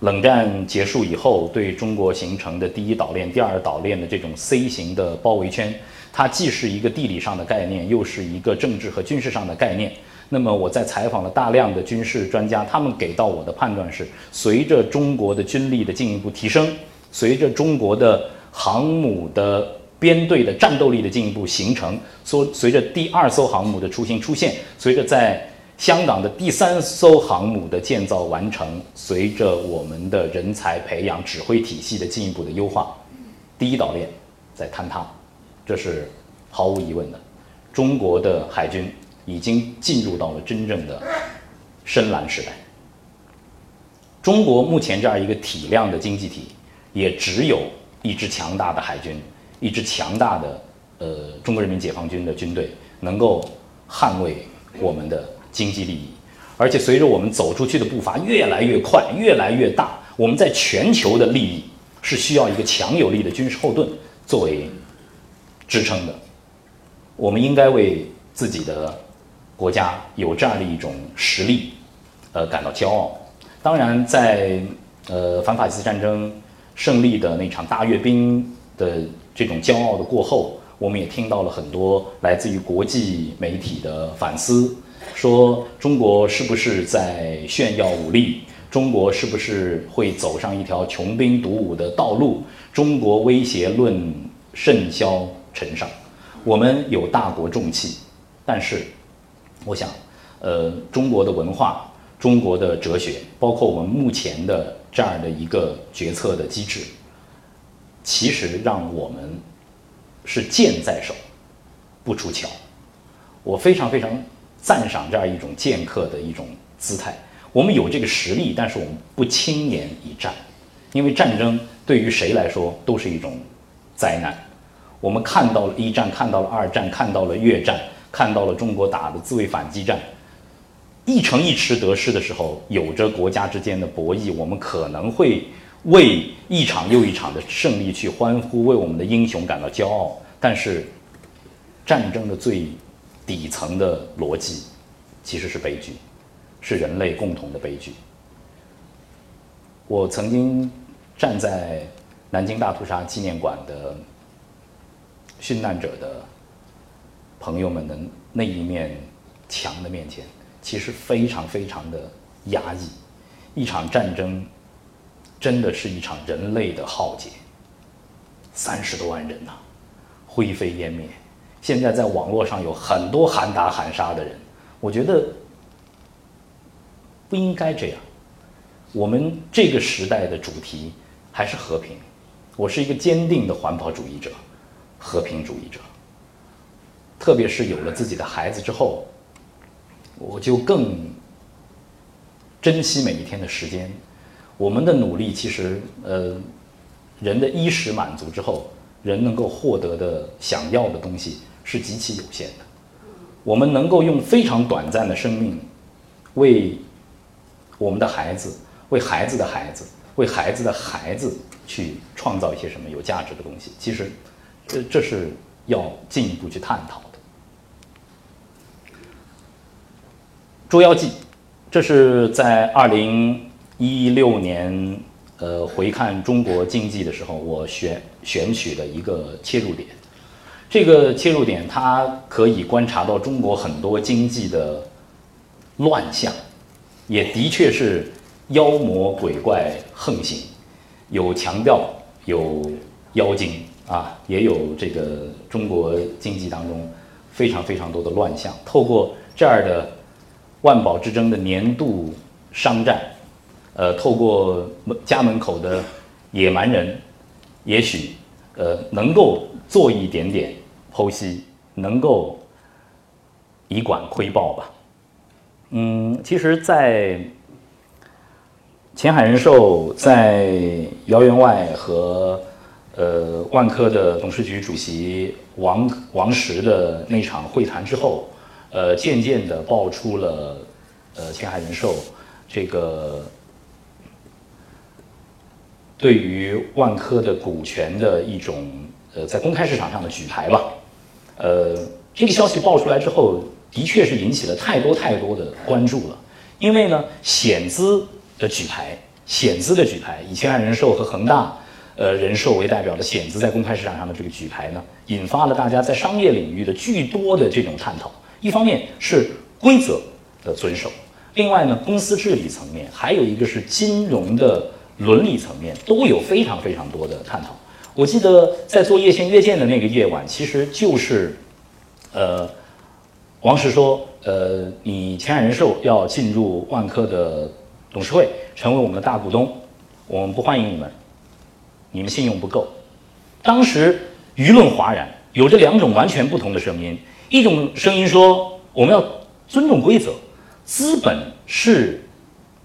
冷战结束以后，对中国形成的第一岛链、第二岛链的这种 C 型的包围圈，它既是一个地理上的概念，又是一个政治和军事上的概念。那么我在采访了大量的军事专家，他们给到我的判断是：随着中国的军力的进一步提升，随着中国的航母的编队的战斗力的进一步形成，说随着第二艘航母的雏形出现，随着在香港的第三艘航母的建造完成，随着我们的人才培养、指挥体系的进一步的优化，第一岛链在坍塌，这是毫无疑问的。中国的海军。已经进入到了真正的深蓝时代。中国目前这样一个体量的经济体，也只有一支强大的海军，一支强大的呃中国人民解放军的军队，能够捍卫我们的经济利益。而且随着我们走出去的步伐越来越快、越来越大，我们在全球的利益是需要一个强有力的军事后盾作为支撑的。我们应该为自己的。国家有这样的一种实力，呃，感到骄傲。当然，在呃反法西斯战争胜利的那场大阅兵的这种骄傲的过后，我们也听到了很多来自于国际媒体的反思，说中国是不是在炫耀武力？中国是不是会走上一条穷兵黩武的道路？中国威胁论甚嚣尘上。我们有大国重器，但是。我想，呃，中国的文化、中国的哲学，包括我们目前的这样的一个决策的机制，其实让我们是剑在手，不出鞘。我非常非常赞赏这样一种剑客的一种姿态。我们有这个实力，但是我们不轻言一战，因为战争对于谁来说都是一种灾难。我们看到了一战，看到了二战，看到了越战。看到了中国打的自卫反击战，一城一池得失的时候，有着国家之间的博弈，我们可能会为一场又一场的胜利去欢呼，为我们的英雄感到骄傲。但是，战争的最底层的逻辑其实是悲剧，是人类共同的悲剧。我曾经站在南京大屠杀纪念馆的殉难者的。朋友们的那一面墙的面前，其实非常非常的压抑。一场战争，真的是一场人类的浩劫。三十多万人呐，灰飞烟灭。现在在网络上有很多喊打喊杀的人，我觉得不应该这样。我们这个时代的主题还是和平。我是一个坚定的环保主义者，和平主义者。特别是有了自己的孩子之后，我就更珍惜每一天的时间。我们的努力其实，呃，人的衣食满足之后，人能够获得的想要的东西是极其有限的。我们能够用非常短暂的生命，为我们的孩子、为孩子的孩子、为孩子的孩子去创造一些什么有价值的东西。其实，这这是要进一步去探讨的。《捉妖记》，这是在二零一六年，呃，回看中国经济的时候，我选选取的一个切入点。这个切入点，它可以观察到中国很多经济的乱象，也的确是妖魔鬼怪横行，有强调有妖精啊，也有这个中国经济当中非常非常多的乱象。透过这样的。万宝之争的年度商战，呃，透过门家门口的野蛮人，也许呃能够做一点点剖析，能够以管窥豹吧。嗯，其实，在前海人寿在姚员外和呃万科的董事局主席王王石的那场会谈之后。呃，渐渐的爆出了，呃，前海人寿这个对于万科的股权的一种呃在公开市场上的举牌吧。呃，这个消息爆出来之后，的确是引起了太多太多的关注了。因为呢，险资的举牌，险资的举牌，以前海人寿和恒大，呃，人寿为代表的险资在公开市场上的这个举牌呢，引发了大家在商业领域的巨多的这种探讨。一方面是规则的遵守，另外呢，公司治理层面，还有一个是金融的伦理层面，都有非常非常多的探讨。我记得在做叶县约见的那个夜晚，其实就是，呃，王石说，呃，你前海人寿要进入万科的董事会，成为我们的大股东，我们不欢迎你们，你们信用不够。当时舆论哗然，有着两种完全不同的声音，一种声音说我们要尊重规则，资本是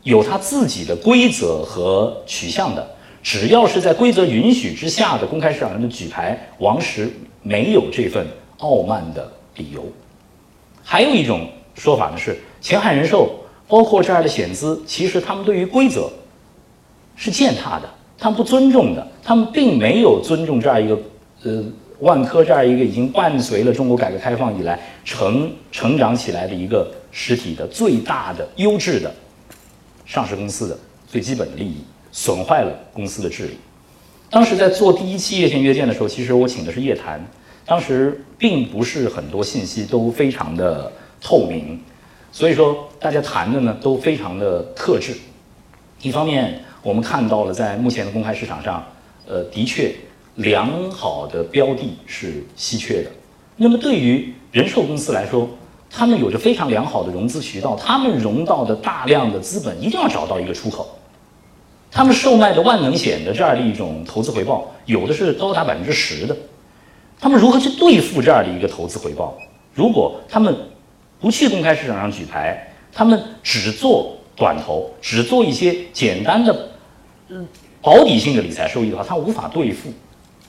有它自己的规则和取向的。只要是在规则允许之下的公开市场上的举牌，王石没有这份傲慢的理由。还有一种说法呢是，前海人寿包括这儿的险资，其实他们对于规则是践踏的，他们不尊重的，他们并没有尊重这样一个呃万科这样一个已经伴随了中国改革开放以来成成长起来的一个实体的最大的优质的上市公司的最基本的利益。损坏了公司的治理。当时在做第一期夜线约见的时候，其实我请的是叶檀，当时并不是很多信息都非常的透明，所以说大家谈的呢都非常的克制。一方面，我们看到了在目前的公开市场上，呃，的确良好的标的是稀缺的。那么对于人寿公司来说，他们有着非常良好的融资渠道，他们融到的大量的资本一定要找到一个出口。他们售卖的万能险的这样的一种投资回报，有的是高达百分之十的。他们如何去对付这样的一个投资回报？如果他们不去公开市场上举牌，他们只做短投，只做一些简单的保底性的理财收益的话，它无法兑付。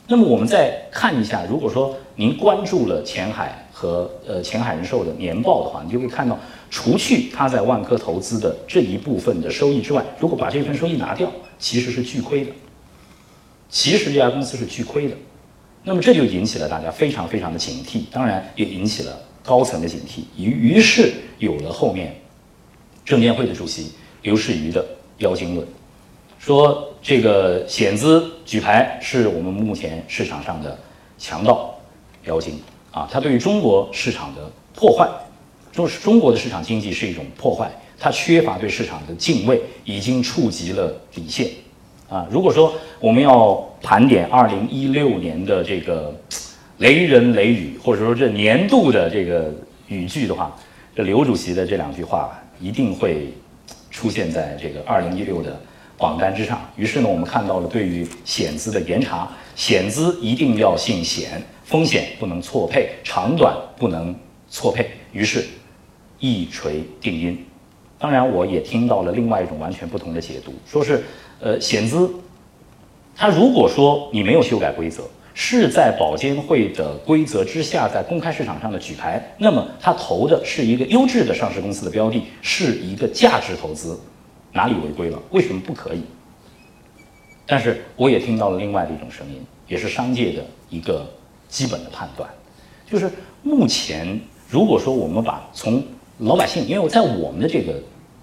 那么我们再看一下，如果说您关注了前海和呃前海人寿的年报的话，你就会看到。除去他在万科投资的这一部分的收益之外，如果把这份收益拿掉，其实是巨亏的。其实这家公司是巨亏的，那么这就引起了大家非常非常的警惕，当然也引起了高层的警惕，于于是有了后面证监会的主席刘士余的妖精论，说这个险资举牌是我们目前市场上的强盗妖精啊，它对于中国市场的破坏。就是中国的市场经济是一种破坏，它缺乏对市场的敬畏，已经触及了底线。啊，如果说我们要盘点二零一六年的这个雷人雷语，或者说这年度的这个语句的话，这刘主席的这两句话一定会出现在这个二零一六的榜单之上。于是呢，我们看到了对于险资的严查，险资一定要姓险，风险不能错配，长短不能错配。于是。一锤定音，当然我也听到了另外一种完全不同的解读，说是，呃，险资，他如果说你没有修改规则，是在保监会的规则之下，在公开市场上的举牌，那么他投的是一个优质的上市公司的标的，是一个价值投资，哪里违规了？为什么不可以？但是我也听到了另外的一种声音，也是商界的一个基本的判断，就是目前如果说我们把从老百姓，因为我在我们的这个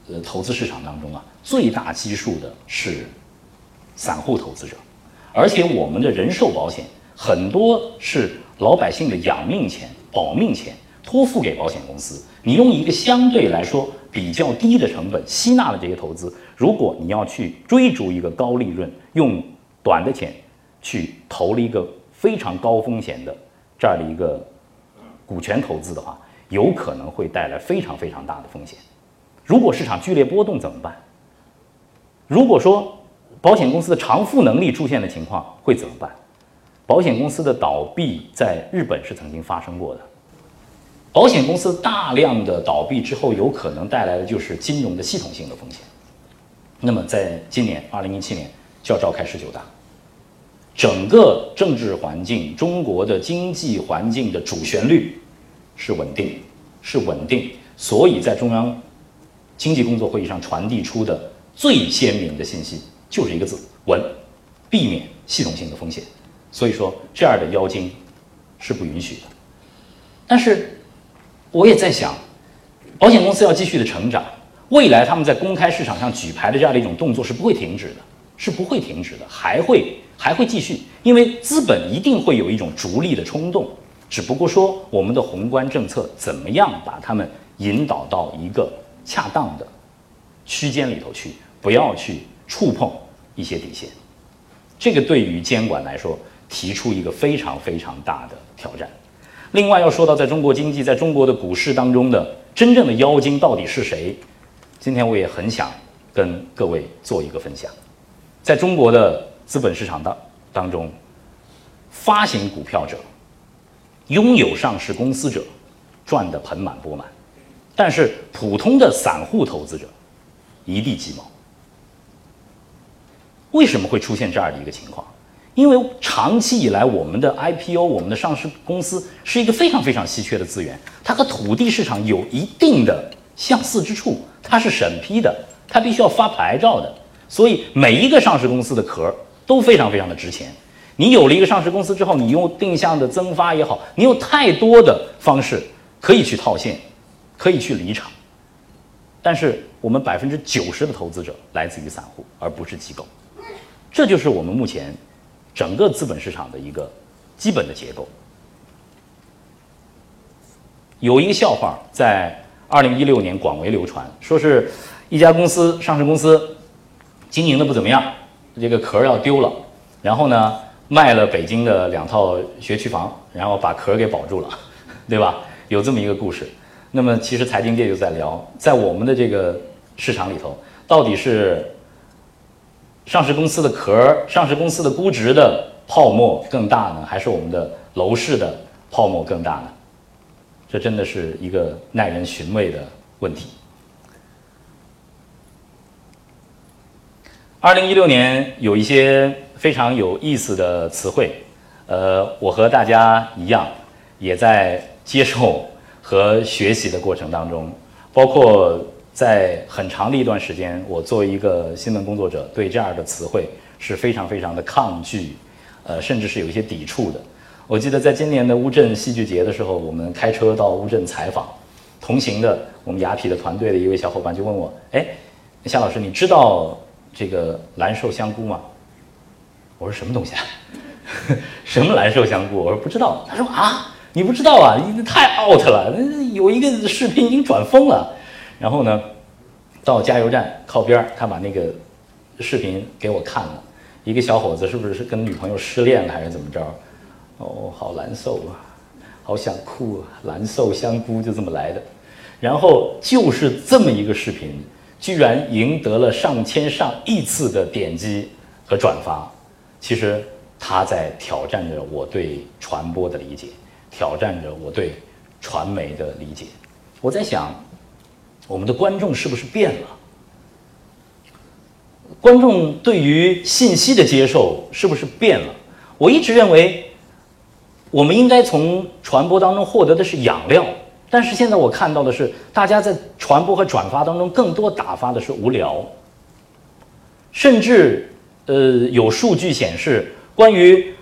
呃投资市场当中啊，最大基数的是散户投资者，而且我们的人寿保险很多是老百姓的养命钱、保命钱托付给保险公司。你用一个相对来说比较低的成本吸纳了这些投资，如果你要去追逐一个高利润，用短的钱去投了一个非常高风险的这样的一个股权投资的话。有可能会带来非常非常大的风险。如果市场剧烈波动怎么办？如果说保险公司的偿付能力出现的情况会怎么办？保险公司的倒闭在日本是曾经发生过的。保险公司大量的倒闭之后，有可能带来的就是金融的系统性的风险。那么在今年二零一七年就要召开十九大，整个政治环境、中国的经济环境的主旋律。是稳定，是稳定，所以在中央经济工作会议上传递出的最鲜明的信息就是一个字：稳，避免系统性的风险。所以说这样的妖精是不允许的。但是我也在想，保险公司要继续的成长，未来他们在公开市场上举牌的这样的一种动作是不会停止的，是不会停止的，还会还会继续，因为资本一定会有一种逐利的冲动，只不过说我们的宏观政策怎么样把他们引导到一个恰当的区间里头去，不要去触碰一些底线，这个对于监管来说提出一个非常非常大的挑战。另外要说到，在中国经济、在中国的股市当中的真正的妖精到底是谁？今天我也很想跟各位做一个分享。在中国的资本市场当当中，发行股票者、拥有上市公司者赚得盆满钵满，但是普通的散户投资者一地鸡毛。为什么会出现这样的一个情况？因为长期以来，我们的 IPO，我们的上市公司是一个非常非常稀缺的资源，它和土地市场有一定的相似之处，它是审批的，它必须要发牌照的，所以每一个上市公司的壳都非常非常的值钱。你有了一个上市公司之后，你用定向的增发也好，你有太多的方式可以去套现，可以去离场。但是我们百分之九十的投资者来自于散户，而不是机构，这就是我们目前。整个资本市场的一个基本的结构，有一个笑话在二零一六年广为流传，说是一家公司上市公司经营的不怎么样，这个壳要丢了，然后呢卖了北京的两套学区房，然后把壳给保住了，对吧？有这么一个故事。那么其实财经界就在聊，在我们的这个市场里头，到底是。上市公司的壳，上市公司的估值的泡沫更大呢，还是我们的楼市的泡沫更大呢？这真的是一个耐人寻味的问题。二零一六年有一些非常有意思的词汇，呃，我和大家一样，也在接受和学习的过程当中，包括。在很长的一段时间，我作为一个新闻工作者，对这样的词汇是非常非常的抗拒，呃，甚至是有一些抵触的。我记得在今年的乌镇戏剧节的时候，我们开车到乌镇采访，同行的我们雅痞的团队的一位小伙伴就问我：“哎，夏老师，你知道这个蓝瘦香菇吗？”我说：“什么东西啊？什么蓝瘦香菇？”我说：“不知道。”他说：“啊，你不知道啊？你太 out 了！有一个视频已经转疯了。”然后呢，到加油站靠边儿，他把那个视频给我看了。一个小伙子是不是是跟女朋友失恋了还是怎么着？哦，好难受啊，好想哭啊！蓝瘦香菇就这么来的。然后就是这么一个视频，居然赢得了上千上亿次的点击和转发。其实他在挑战着我对传播的理解，挑战着我对传媒的理解。我在想。我们的观众是不是变了？观众对于信息的接受是不是变了？我一直认为，我们应该从传播当中获得的是养料，但是现在我看到的是，大家在传播和转发当中更多打发的是无聊，甚至呃有数据显示，关于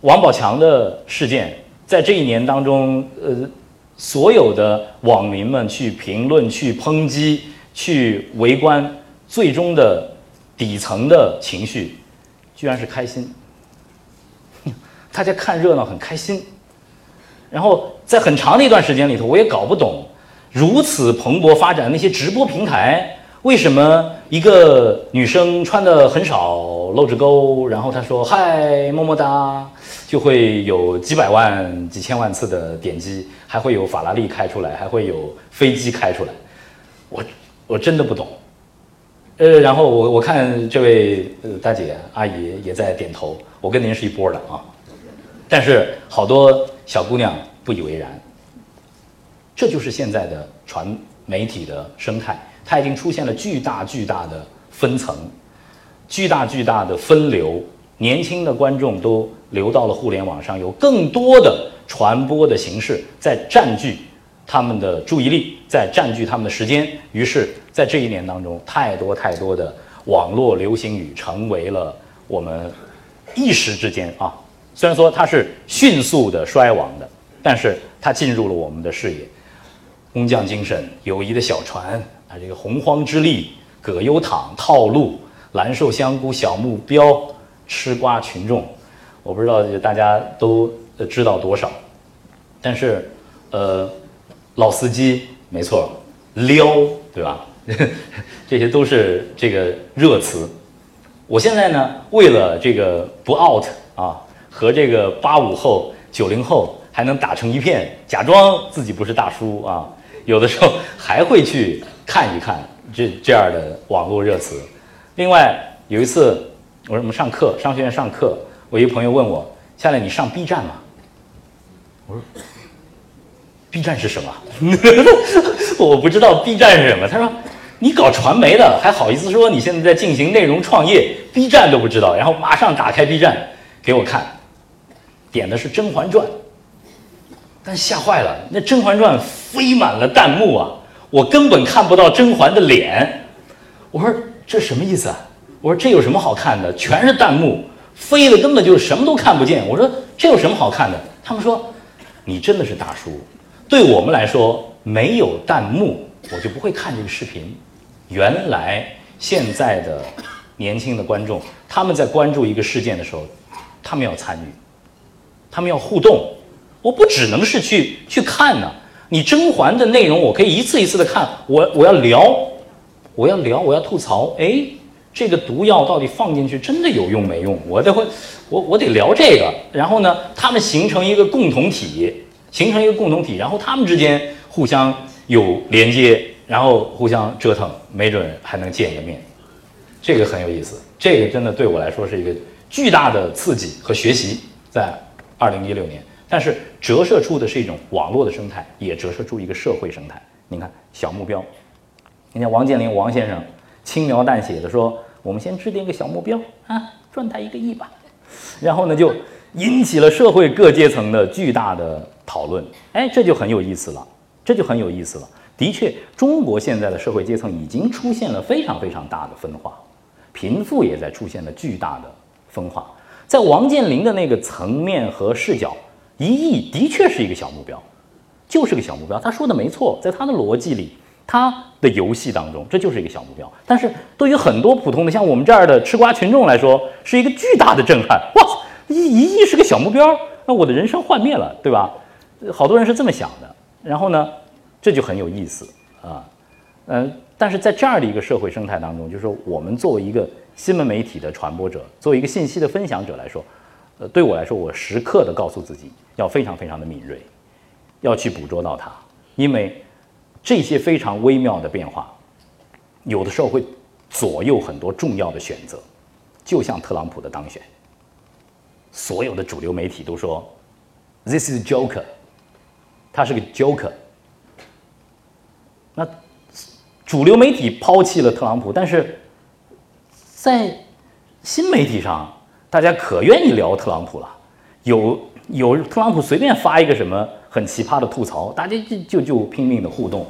王宝强的事件，在这一年当中，呃。所有的网民们去评论、去抨击、去围观，最终的底层的情绪，居然是开心。大家看热闹很开心。然后在很长的一段时间里头，我也搞不懂，如此蓬勃发展那些直播平台，为什么一个女生穿的很少，露着沟，然后她说嗨么么哒。就会有几百万、几千万次的点击，还会有法拉利开出来，还会有飞机开出来，我我真的不懂。呃，然后我我看这位呃大姐阿姨也在点头，我跟您是一波的啊。但是好多小姑娘不以为然。这就是现在的传媒体的生态，它已经出现了巨大巨大的分层，巨大巨大的分流。年轻的观众都流到了互联网上，有更多的传播的形式在占据他们的注意力，在占据他们的时间。于是，在这一年当中，太多太多的网络流行语成为了我们一时之间啊虽然说它是迅速的衰亡的，但是它进入了我们的视野。工匠精神、友谊的小船啊，这个洪荒之力、葛优躺、套路、蓝瘦香菇、小目标、吃瓜群众，我不知道大家都知道多少，但是，呃，老司机没错，撩对吧？这些都是这个热词。我现在呢，为了这个不 out 啊，和这个八五后、九零后还能打成一片，假装自己不是大叔啊，有的时候还会去看一看这这样的网络热词。另外有一次，我说我们上课，商学院上课，我一朋友问我：“夏磊，你上 B 站吗？”我说：“B 站是什么？” 我不知道 B 站是什么。他说。你搞传媒的还好意思说你现在在进行内容创业？B 站都不知道，然后马上打开 B 站给我看，点的是《甄嬛传》，但吓坏了，那《甄嬛传》飞满了弹幕啊，我根本看不到甄嬛的脸。我说这什么意思啊？我说这有什么好看的？全是弹幕，飞的根本就是什么都看不见。我说这有什么好看的？他们说你真的是大叔。对我们来说，没有弹幕，我就不会看这个视频。原来现在的年轻的观众，他们在关注一个事件的时候，他们要参与，他们要互动。我不只能是去去看呢，你甄嬛的内容我可以一次一次的看，我我要聊，我要聊，我要吐槽。哎，这个毒药到底放进去真的有用没用？我得会，我我得聊这个。然后呢，他们形成一个共同体，形成一个共同体，然后他们之间互相有连接。然后互相折腾，没准还能见个面，这个很有意思。这个真的对我来说是一个巨大的刺激和学习，在二零一六年。但是折射出的是一种网络的生态，也折射出一个社会生态。你看小目标，你看王健林王先生轻描淡写的说：“我们先制定一个小目标啊，赚他一个亿吧。”然后呢，就引起了社会各阶层的巨大的讨论。哎，这就很有意思了，这就很有意思了。的确，中国现在的社会阶层已经出现了非常非常大的分化，贫富也在出现了巨大的分化。在王健林的那个层面和视角，一亿的确是一个小目标，就是个小目标。他说的没错，在他的逻辑里，他的游戏当中，这就是一个小目标。但是对于很多普通的像我们这样的吃瓜群众来说，是一个巨大的震撼。哇，一一亿是个小目标，那我的人生幻灭了，对吧？好多人是这么想的。然后呢？这就很有意思啊，嗯，但是在这样的一个社会生态当中，就是说，我们作为一个新闻媒体的传播者，作为一个信息的分享者来说，呃，对我来说，我时刻的告诉自己要非常非常的敏锐，要去捕捉到它，因为这些非常微妙的变化，有的时候会左右很多重要的选择，就像特朗普的当选，所有的主流媒体都说，This is Joker，他是个 Joker。那主流媒体抛弃了特朗普，但是在新媒体上，大家可愿意聊特朗普了。有有特朗普随便发一个什么很奇葩的吐槽，大家就就就拼命的互动，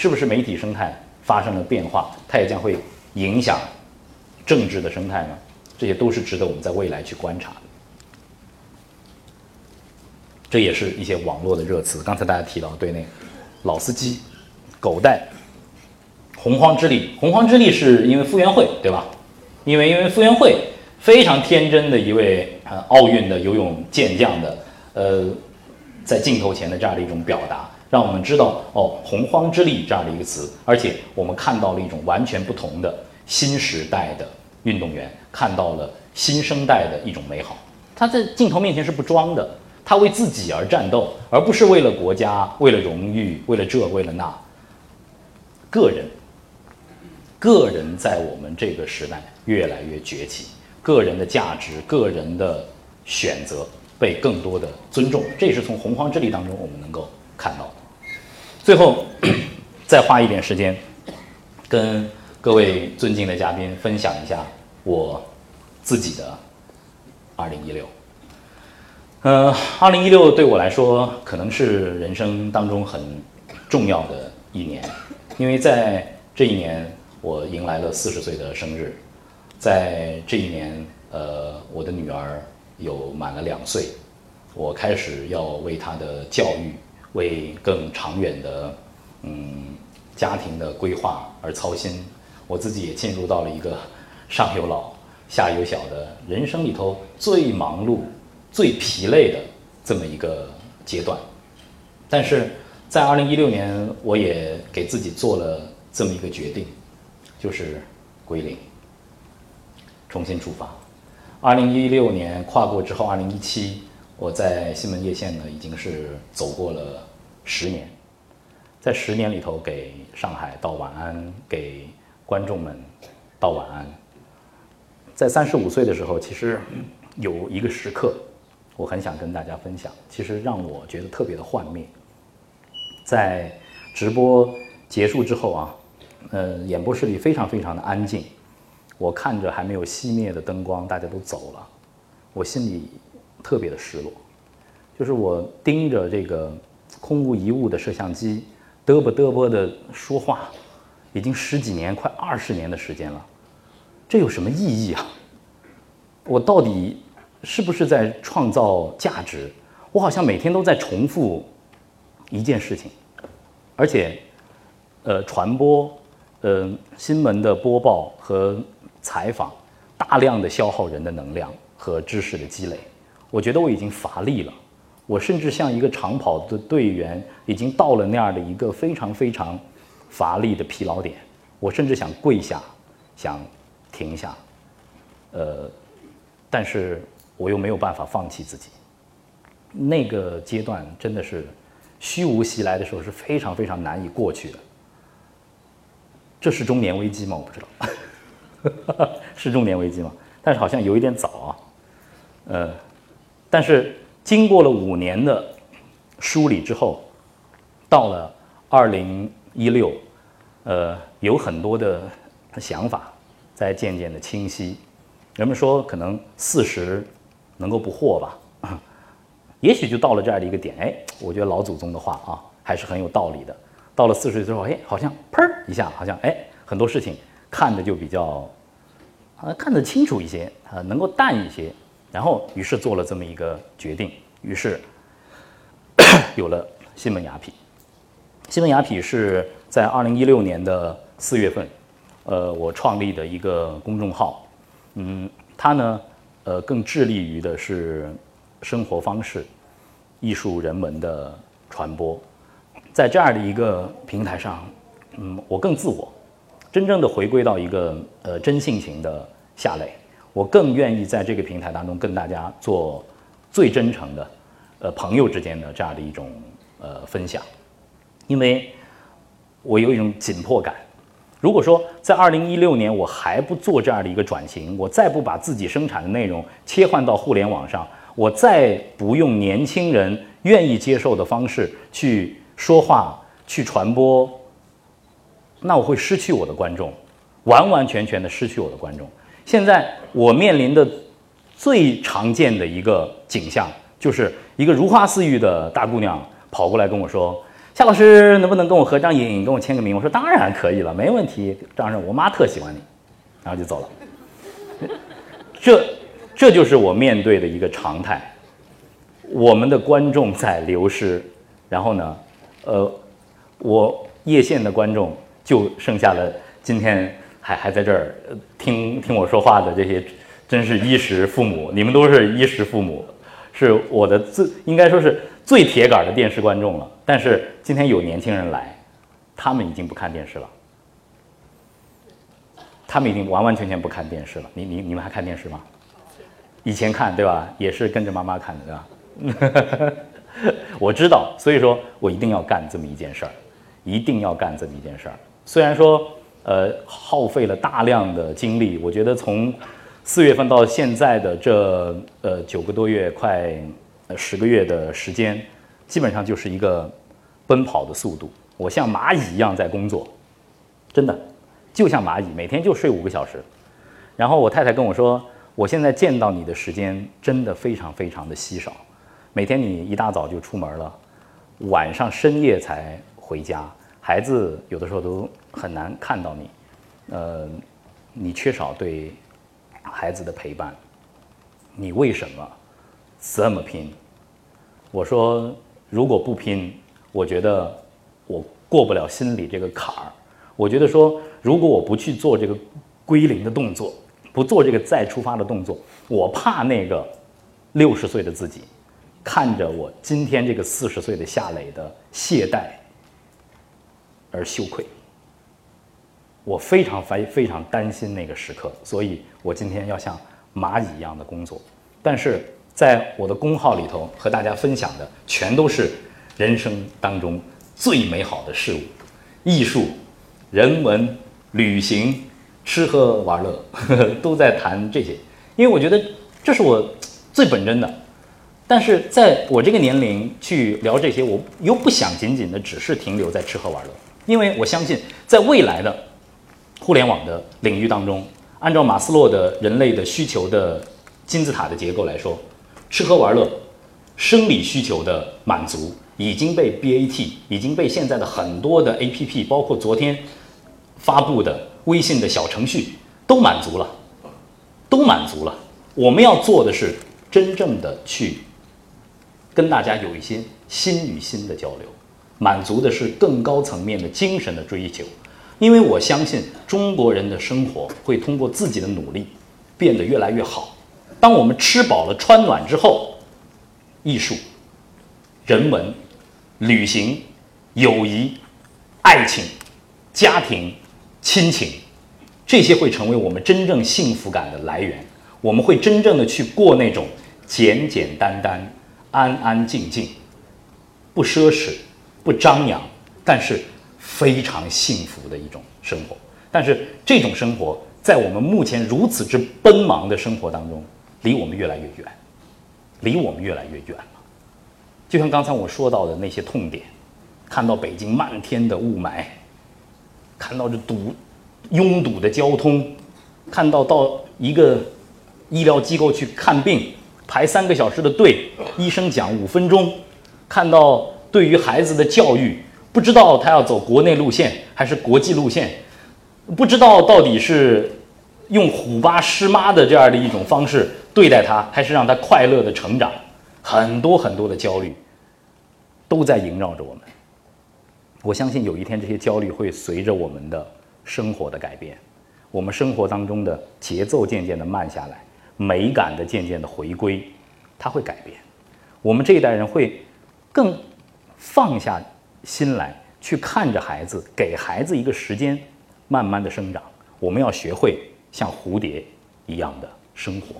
是不是媒体生态发生了变化？它也将会影响政治的生态呢？这些都是值得我们在未来去观察。这也是一些网络的热词。刚才大家提到对那老司机。狗带洪荒之力，洪荒之力是因为傅园慧，对吧？因为因为傅园慧非常天真的一位呃奥运的游泳健将的呃，在镜头前的这样的一种表达，让我们知道哦，洪荒之力这样的一个词，而且我们看到了一种完全不同的新时代的运动员，看到了新生代的一种美好。他在镜头面前是不装的，他为自己而战斗，而不是为了国家，为了荣誉，为了这，为了那。个人，个人在我们这个时代越来越崛起，个人的价值、个人的选择被更多的尊重，这也是从洪荒之力当中我们能够看到的。最后，再花一点时间，跟各位尊敬的嘉宾分享一下我自己的二零一六。呃，二零一六对我来说可能是人生当中很重要的一年。因为在这一年，我迎来了四十岁的生日，在这一年，呃，我的女儿有满了两岁，我开始要为她的教育、为更长远的嗯家庭的规划而操心。我自己也进入到了一个上有老下有小的人生里头最忙碌、最疲累的这么一个阶段。但是在二零一六年，我也给自己做了这么一个决定，就是归零，重新出发。二零一六年跨过之后，二零一七，我在新闻叶县呢，已经是走过了十年，在十年里头，给上海道晚安，给观众们道晚安。在三十五岁的时候，其实有一个时刻，我很想跟大家分享，其实让我觉得特别的幻灭。在直播结束之后啊，呃，演播室里非常非常的安静。我看着还没有熄灭的灯光，大家都走了，我心里特别的失落。就是我盯着这个空无一物的摄像机，嘚啵嘚啵的说话，已经十几年，快二十年的时间了，这有什么意义啊？我到底是不是在创造价值？我好像每天都在重复一件事情。而且，呃，传播，呃，新闻的播报和采访，大量的消耗人的能量和知识的积累，我觉得我已经乏力了。我甚至像一个长跑的队员，已经到了那样的一个非常非常乏力的疲劳点。我甚至想跪下，想停下，呃，但是我又没有办法放弃自己。那个阶段真的是。虚无袭来的时候是非常非常难以过去的，这是中年危机吗？我不知道，是中年危机吗？但是好像有一点早啊，呃，但是经过了五年的梳理之后，到了二零一六，呃，有很多的想法在渐渐的清晰。人们说可能四十能够不惑吧。也许就到了这样的一个点，哎，我觉得老祖宗的话啊，还是很有道理的。到了四十岁之后，哎，好像砰一下，好像哎，很多事情看着就比较啊看得清楚一些啊，能够淡一些。然后，于是做了这么一个决定，于是 有了新闻雅痞。新闻雅痞是在二零一六年的四月份，呃，我创立的一个公众号。嗯，它呢，呃，更致力于的是。生活方式、艺术人文的传播，在这样的一个平台上，嗯，我更自我，真正的回归到一个呃真性情的下磊，我更愿意在这个平台当中跟大家做最真诚的，呃朋友之间的这样的一种呃分享，因为我有一种紧迫感。如果说在二零一六年我还不做这样的一个转型，我再不把自己生产的内容切换到互联网上。我再不用年轻人愿意接受的方式去说话、去传播，那我会失去我的观众，完完全全的失去我的观众。现在我面临的最常见的一个景象，就是一个如花似玉的大姑娘跑过来跟我说：“夏老师，能不能跟我合张影，跟我签个名？”我说：“当然可以了，没问题。”张生，我妈特喜欢你，然后就走了。这。这就是我面对的一个常态，我们的观众在流失，然后呢，呃，我叶县的观众就剩下了今天还还在这儿听听我说话的这些，真是衣食父母，你们都是衣食父母，是我的最应该说是最铁杆的电视观众了。但是今天有年轻人来，他们已经不看电视了，他们已经完完全全不看电视了。你你你们还看电视吗？以前看对吧，也是跟着妈妈看的对吧？我知道，所以说我一定要干这么一件事儿，一定要干这么一件事儿。虽然说，呃，耗费了大量的精力，我觉得从四月份到现在的这呃九个多月，快十个月的时间，基本上就是一个奔跑的速度。我像蚂蚁一样在工作，真的，就像蚂蚁，每天就睡五个小时。然后我太太跟我说。我现在见到你的时间真的非常非常的稀少，每天你一大早就出门了，晚上深夜才回家，孩子有的时候都很难看到你，呃，你缺少对孩子的陪伴，你为什么这么拼。我说如果不拼，我觉得我过不了心里这个坎儿。我觉得说，如果我不去做这个归零的动作，不做这个再出发的动作，我怕那个六十岁的自己看着我今天这个四十岁的夏磊的懈怠而羞愧。我非常非非常担心那个时刻，所以我今天要像蚂蚁一样的工作。但是在我的公号里头和大家分享的，全都是人生当中最美好的事物，艺术、人文、旅行、吃喝玩乐，呵 呵都在谈这些。因为我觉得这是我最本真的。但是在我这个年龄去聊这些，我又不想仅仅的只是停留在吃喝玩乐，因为我相信在未来的。互联网的领域当中，按照马斯洛的人类的需求的金字塔的结构来说，吃喝玩乐、生理需求的满足已经被 BAT，已经被现在的很多的 APP，包括昨天发布的微信的小程序都满足了，都满足了。我们要做的是真正的去跟大家有一些心与心的交流，满足的是更高层面的精神的追求。因为我相信中国人的生活会通过自己的努力变得越来越好。当我们吃饱了穿暖之后，艺术、人文、旅行、友谊、爱情、家庭、亲情，这些会成为我们真正幸福感的来源。我们会真正的去过那种简简单单、安安静静、不奢侈、不张扬，但是。非常幸福的一种生活，但是这种生活在我们目前如此之奔忙的生活当中，离我们越来越远，离我们越来越远了。就像刚才我说到的那些痛点，看到北京漫天的雾霾，看到这堵拥堵的交通，看到到一个医疗机构去看病排三个小时的队，医生讲五分钟，看到对于孩子的教育。不知道他要走国内路线还是国际路线，不知道到底是用虎爸狮妈的这样的一种方式对待他，还是让他快乐的成长，很多很多的焦虑都在萦绕着我们。我相信有一天这些焦虑会随着我们的生活的改变，我们生活当中的节奏渐渐的慢下来，美感的渐渐的回归，它会改变。我们这一代人会更放下。心来去看着孩子，给孩子一个时间，慢慢的生长。我们要学会像蝴蝶一样的生活，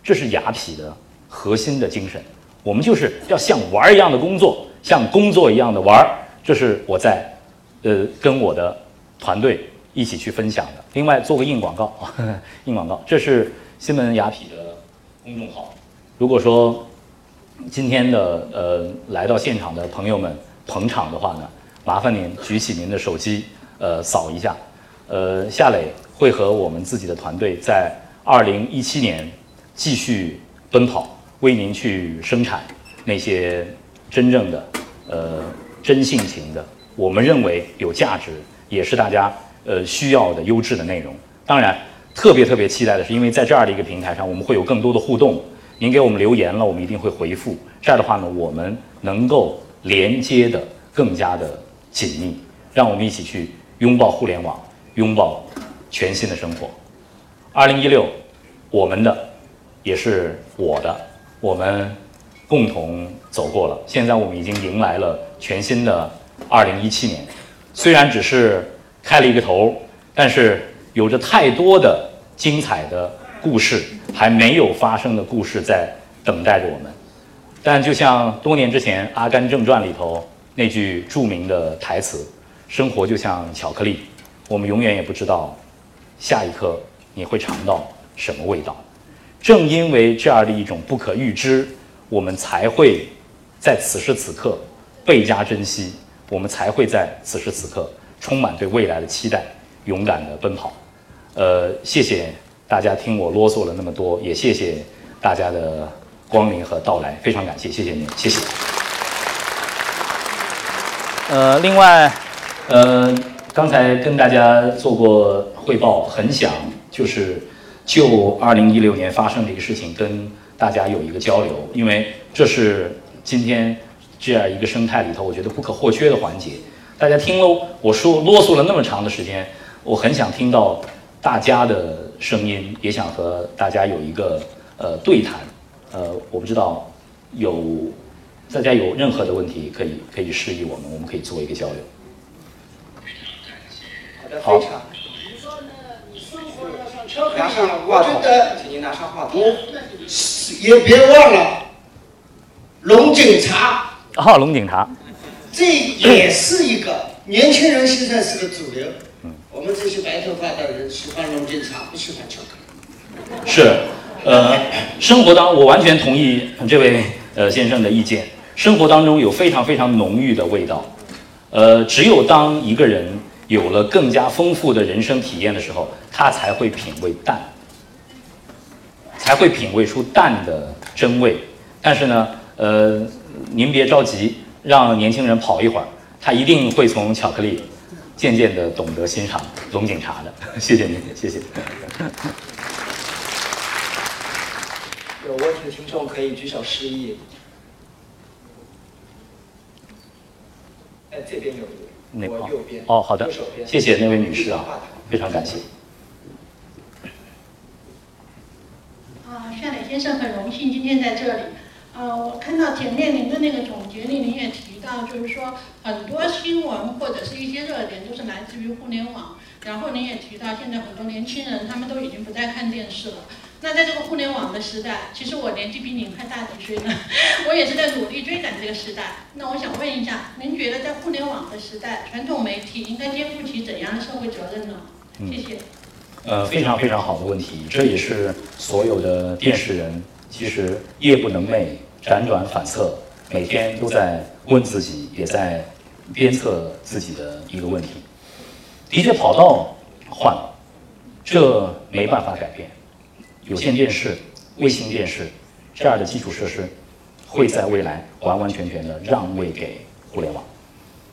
这是雅痞的核心的精神。我们就是要像玩儿一样的工作，像工作一样的玩儿。这是我在，呃，跟我的团队一起去分享的。另外做个硬广告，硬广告，这是新闻雅痞的公众号。如果说今天的呃来到现场的朋友们。捧场的话呢，麻烦您举起您的手机，呃，扫一下。呃，夏磊会和我们自己的团队在二零一七年继续奔跑，为您去生产那些真正的、呃真性情的，我们认为有价值，也是大家呃需要的优质的内容。当然，特别特别期待的是，因为在这样的一个平台上，我们会有更多的互动。您给我们留言了，我们一定会回复。这样的话呢，我们能够。连接的更加的紧密，让我们一起去拥抱互联网，拥抱全新的生活。二零一六，我们的也是我的，我们共同走过了。现在我们已经迎来了全新的二零一七年，虽然只是开了一个头，但是有着太多的精彩的故事，还没有发生的故事在等待着我们。但就像多年之前《阿甘正传》里头那句著名的台词：“生活就像巧克力，我们永远也不知道下一刻你会尝到什么味道。”正因为这样的一种不可预知，我们才会在此时此刻倍加珍惜，我们才会在此时此刻充满对未来的期待，勇敢的奔跑。呃，谢谢大家听我啰嗦了那么多，也谢谢大家的。光临和到来，非常感谢，谢谢您，谢谢。呃，另外，呃，刚才跟大家做过汇报，很想就是就二零一六年发生的一个事情跟大家有一个交流，因为这是今天这样一个生态里头，我觉得不可或缺的环节。大家听喽，我说啰嗦了那么长的时间，我很想听到大家的声音，也想和大家有一个呃对谈。呃，我不知道有大家有任何的问题，可以可以示意我们，我们可以做一个交流。好的，非常。拿上话筒，请您拿上话筒。也别忘了龙井茶。啊，龙井茶。这也是一个年轻人现在是个主流。我们这些白头发的人喜欢龙井茶，不喜欢巧克力。是，呃，生活当我完全同意这位呃先生的意见。生活当中有非常非常浓郁的味道，呃，只有当一个人有了更加丰富的人生体验的时候，他才会品味淡，才会品味出淡的真味。但是呢，呃，您别着急，让年轻人跑一会儿，他一定会从巧克力渐渐的懂得欣赏龙井茶的。谢谢您，谢谢。有问题的听众可以举手示意。哎，这边有一位，我右边。哦，好的，谢谢那位女士啊，非常感谢。啊，夏磊先生很荣幸今天在这里。啊，我看到前面您的那个总结里，您也提到，就是说很多新闻或者是一些热点都是来自于互联网。然后您也提到，现在很多年轻人他们都已经不再看电视了。那在这个互联网的时代，其实我年纪比您还大几岁呢，我也是在努力追赶这个时代。那我想问一下，您觉得在互联网的时代，传统媒体应该肩负起怎样的社会责任呢？谢谢。呃，非常非常好的问题，这也是所有的电视人其实夜不能寐、辗转反侧，每天都在问自己，也在鞭策自己的一个问题。的确，跑道换了，这没办法改变。有线电视、卫星电视这样的基础设施，会在未来完完全全的让位给互联网。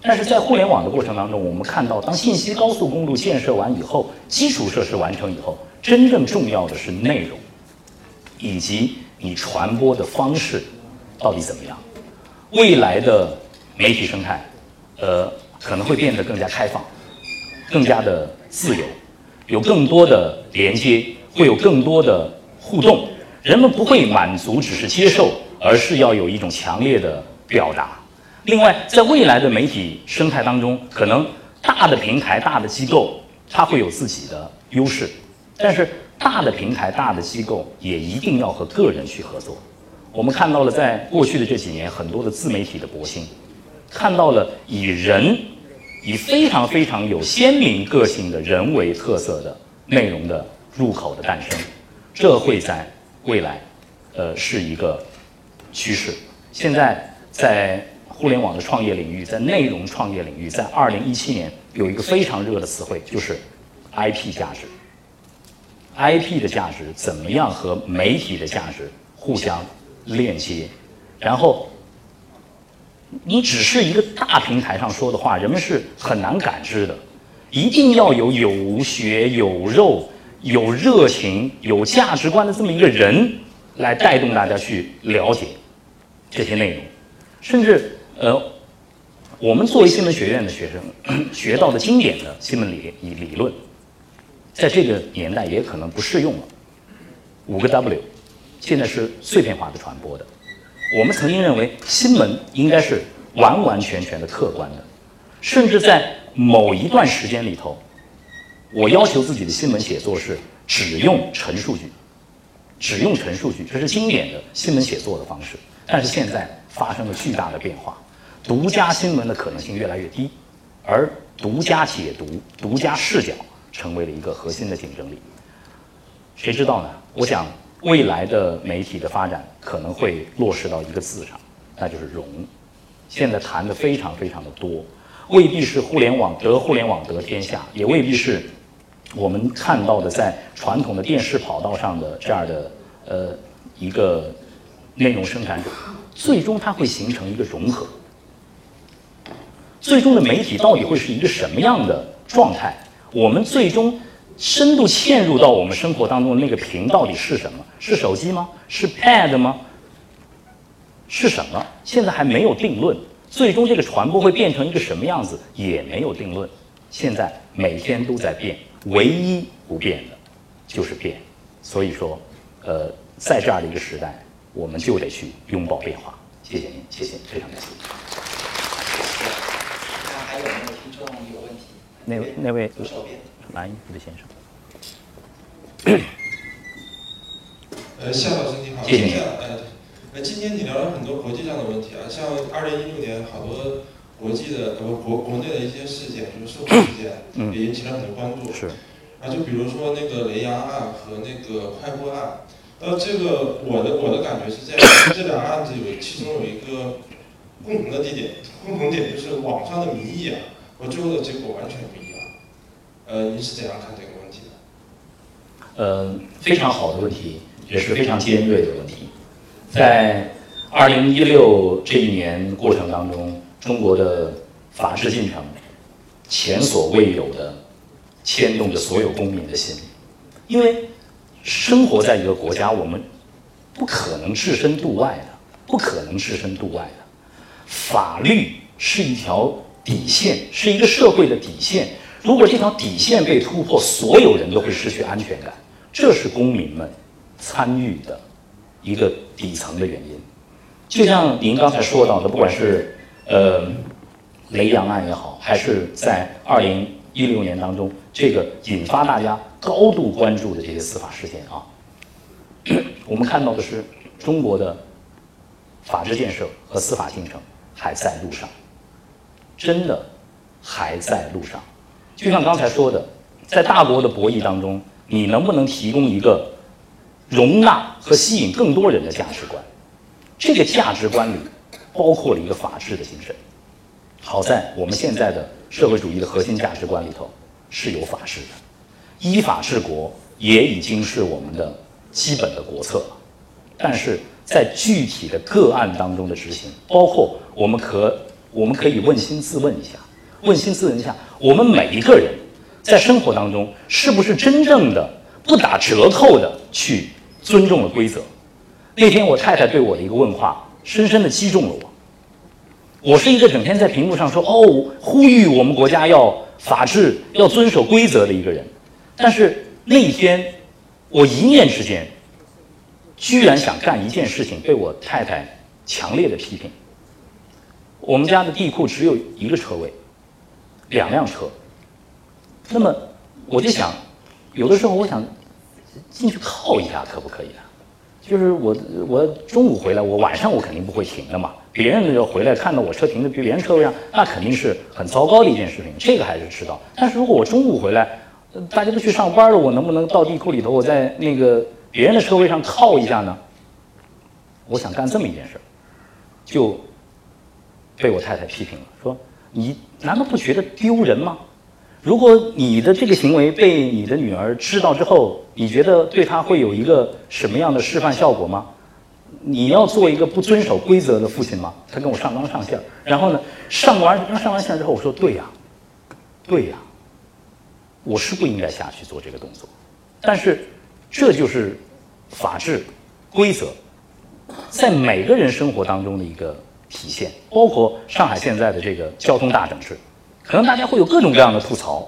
但是在互联网的过程当中，我们看到，当信息高速公路建设完以后，基础设施完成以后，真正重要的是内容，以及你传播的方式到底怎么样。未来的媒体生态，呃，可能会变得更加开放，更加的自由，有更多的连接。会有更多的互动，人们不会满足只是接受，而是要有一种强烈的表达。另外，在未来的媒体生态当中，可能大的平台、大的机构，它会有自己的优势，但是大的平台、大的机构也一定要和个人去合作。我们看到了，在过去的这几年，很多的自媒体的博兴，看到了以人、以非常非常有鲜明个性的人为特色的内容的。入口的诞生，这会在未来，呃，是一个趋势。现在在互联网的创业领域，在内容创业领域，在二零一七年有一个非常热的词汇，就是 IP 价值。IP 的价值怎么样和媒体的价值互相链接？然后，你只是一个大平台上说的话，人们是很难感知的。一定要有有血有肉。有热情、有价值观的这么一个人，来带动大家去了解这些内容，甚至呃，我们作为新闻学院的学生 学到的经典的新闻理理论，在这个年代也可能不适用了。五个 W，现在是碎片化的传播的。我们曾经认为新闻应该是完完全全的客观的，甚至在某一段时间里头。我要求自己的新闻写作是只用陈述句，只用陈述句，这是经典的新闻写作的方式。但是现在发生了巨大的变化，独家新闻的可能性越来越低，而独家解读、独家视角成为了一个核心的竞争力。谁知道呢？我想未来的媒体的发展可能会落实到一个字上，那就是融。现在谈的非常非常的多，未必是互联网得互联网得天下，也未必是。我们看到的在传统的电视跑道上的这样的呃一个内容生产者，最终它会形成一个融合。最终的媒体到底会是一个什么样的状态？我们最终深度嵌入到我们生活当中的那个屏到底是什么？是手机吗？是 Pad 吗？是什么？现在还没有定论。最终这个传播会变成一个什么样子，也没有定论。现在每天都在变，唯一不变的，就是变。所以说，呃，在这样的一个时代，我们就得去拥抱变化。谢谢您，谢谢，非常感谢。那还有没有听众有问题？那位那位右手边。蓝衣服的先生。呃，夏老师你好，谢谢呃，呃，今天你聊了很多国际上的问题啊，像二零一六年好多国际的呃国国内的一些事件，就是社会事件，嗯也引起了很多关注。是。啊，就比如说那个雷洋案和那个快播案，呃，这个我的我的感觉是这样，这两个案子有其中有一个共同的地点，共同点就是网上的民意啊和最后的结果完全不一样。呃，您是怎样看这个问题的？呃，非常好的问题，也是非常尖锐的问题。在二零一六这一年过程当中，中国的法治进程前所未有的牵动着所有公民的心，因为生活在一个国家，我们不可能置身度外的，不可能置身度外的。法律是一条底线，是一个社会的底线。如果这条底线被突破，所有人都会失去安全感，这是公民们参与的一个底层的原因。就像您刚才说到的，不管是呃雷洋案也好，还是在二零一六年当中这个引发大家高度关注的这些司法事件啊，我们看到的是中国的法治建设和司法进程还在路上，真的还在路上。就像刚才说的，在大国的博弈当中，你能不能提供一个容纳和吸引更多人的价值观？这个价值观里包括了一个法治的精神。好在我们现在的社会主义的核心价值观里头是有法治的，依法治国也已经是我们的基本的国策了。但是在具体的个案当中的执行，包括我们可我们可以问心自问一下，问心自问一下，我们每一个人在生活当中是不是真正的不打折扣的去尊重了规则？那天我太太对我的一个问话，深深的击中了我。我是一个整天在屏幕上说哦，呼吁我们国家要法治、要遵守规则的一个人，但是那一天，我一念之间，居然想干一件事情，被我太太强烈的批评。我们家的地库只有一个车位，两辆车。那么我就想，有的时候我想进去靠一下，可不可以啊？就是我我中午回来，我晚上我肯定不会停的嘛。别人要回来看到我车停在 别人车位上，那肯定是很糟糕的一件事情。这个还是知道。但是如果我中午回来，大家都去上班了，我能不能到地库里头，我在那个别人的车位上靠一下呢？我想干这么一件事儿，就被我太太批评了，说你难道不觉得丢人吗？如果你的这个行为被你的女儿知道之后，你觉得对她会有一个什么样的示范效果吗？你要做一个不遵守规则的父亲吗？他跟我上纲上线，然后呢，上完上完线之后，我说对呀，对呀，我是不应该下去做这个动作，但是这就是法治规则在每个人生活当中的一个体现，包括上海现在的这个交通大整治，可能大家会有各种各样的吐槽，